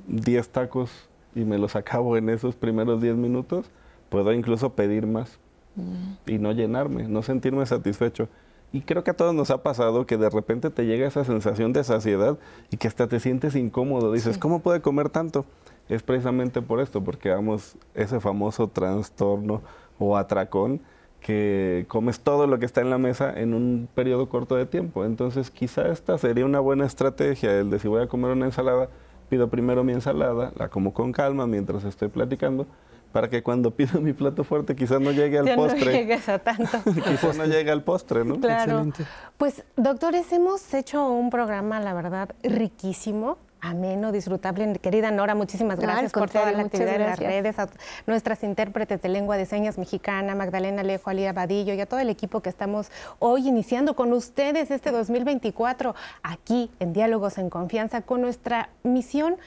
10 tacos y me los acabo en esos primeros 10 minutos, puedo incluso pedir más mm. y no llenarme, no sentirme satisfecho. Y creo que a todos nos ha pasado que de repente te llega esa sensación de saciedad y que hasta te sientes incómodo. Dices, ¿cómo puede comer tanto? Es precisamente por esto, porque damos ese famoso trastorno o atracón que comes todo lo que está en la mesa en un periodo corto de tiempo. Entonces quizá esta sería una buena estrategia, el de si voy a comer una ensalada, pido primero mi ensalada, la como con calma mientras estoy platicando para que cuando pido mi plato fuerte quizás no llegue al postre. No llegues a tanto. quizás no llegue al postre, ¿no? Claro. Pues, doctores, hemos hecho un programa, la verdad, riquísimo ameno, disfrutable. Querida Nora, muchísimas gracias por toda la actividad en las redes, a nuestras intérpretes de lengua de señas mexicana, Magdalena Alejo, Alía Badillo y a todo el equipo que estamos hoy iniciando con ustedes este 2024 aquí en Diálogos en Confianza con nuestra misión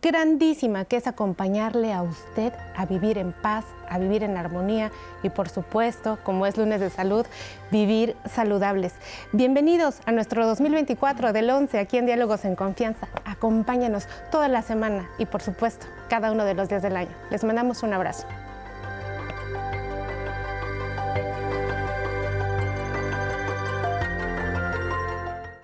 grandísima que es acompañarle a usted a vivir en paz, a vivir en armonía y por supuesto, como es lunes de salud, vivir saludables. Bienvenidos a nuestro 2024 del 11 aquí en Diálogos en Confianza. Acompáñanos toda la semana y por supuesto cada uno de los días del año. Les mandamos un abrazo.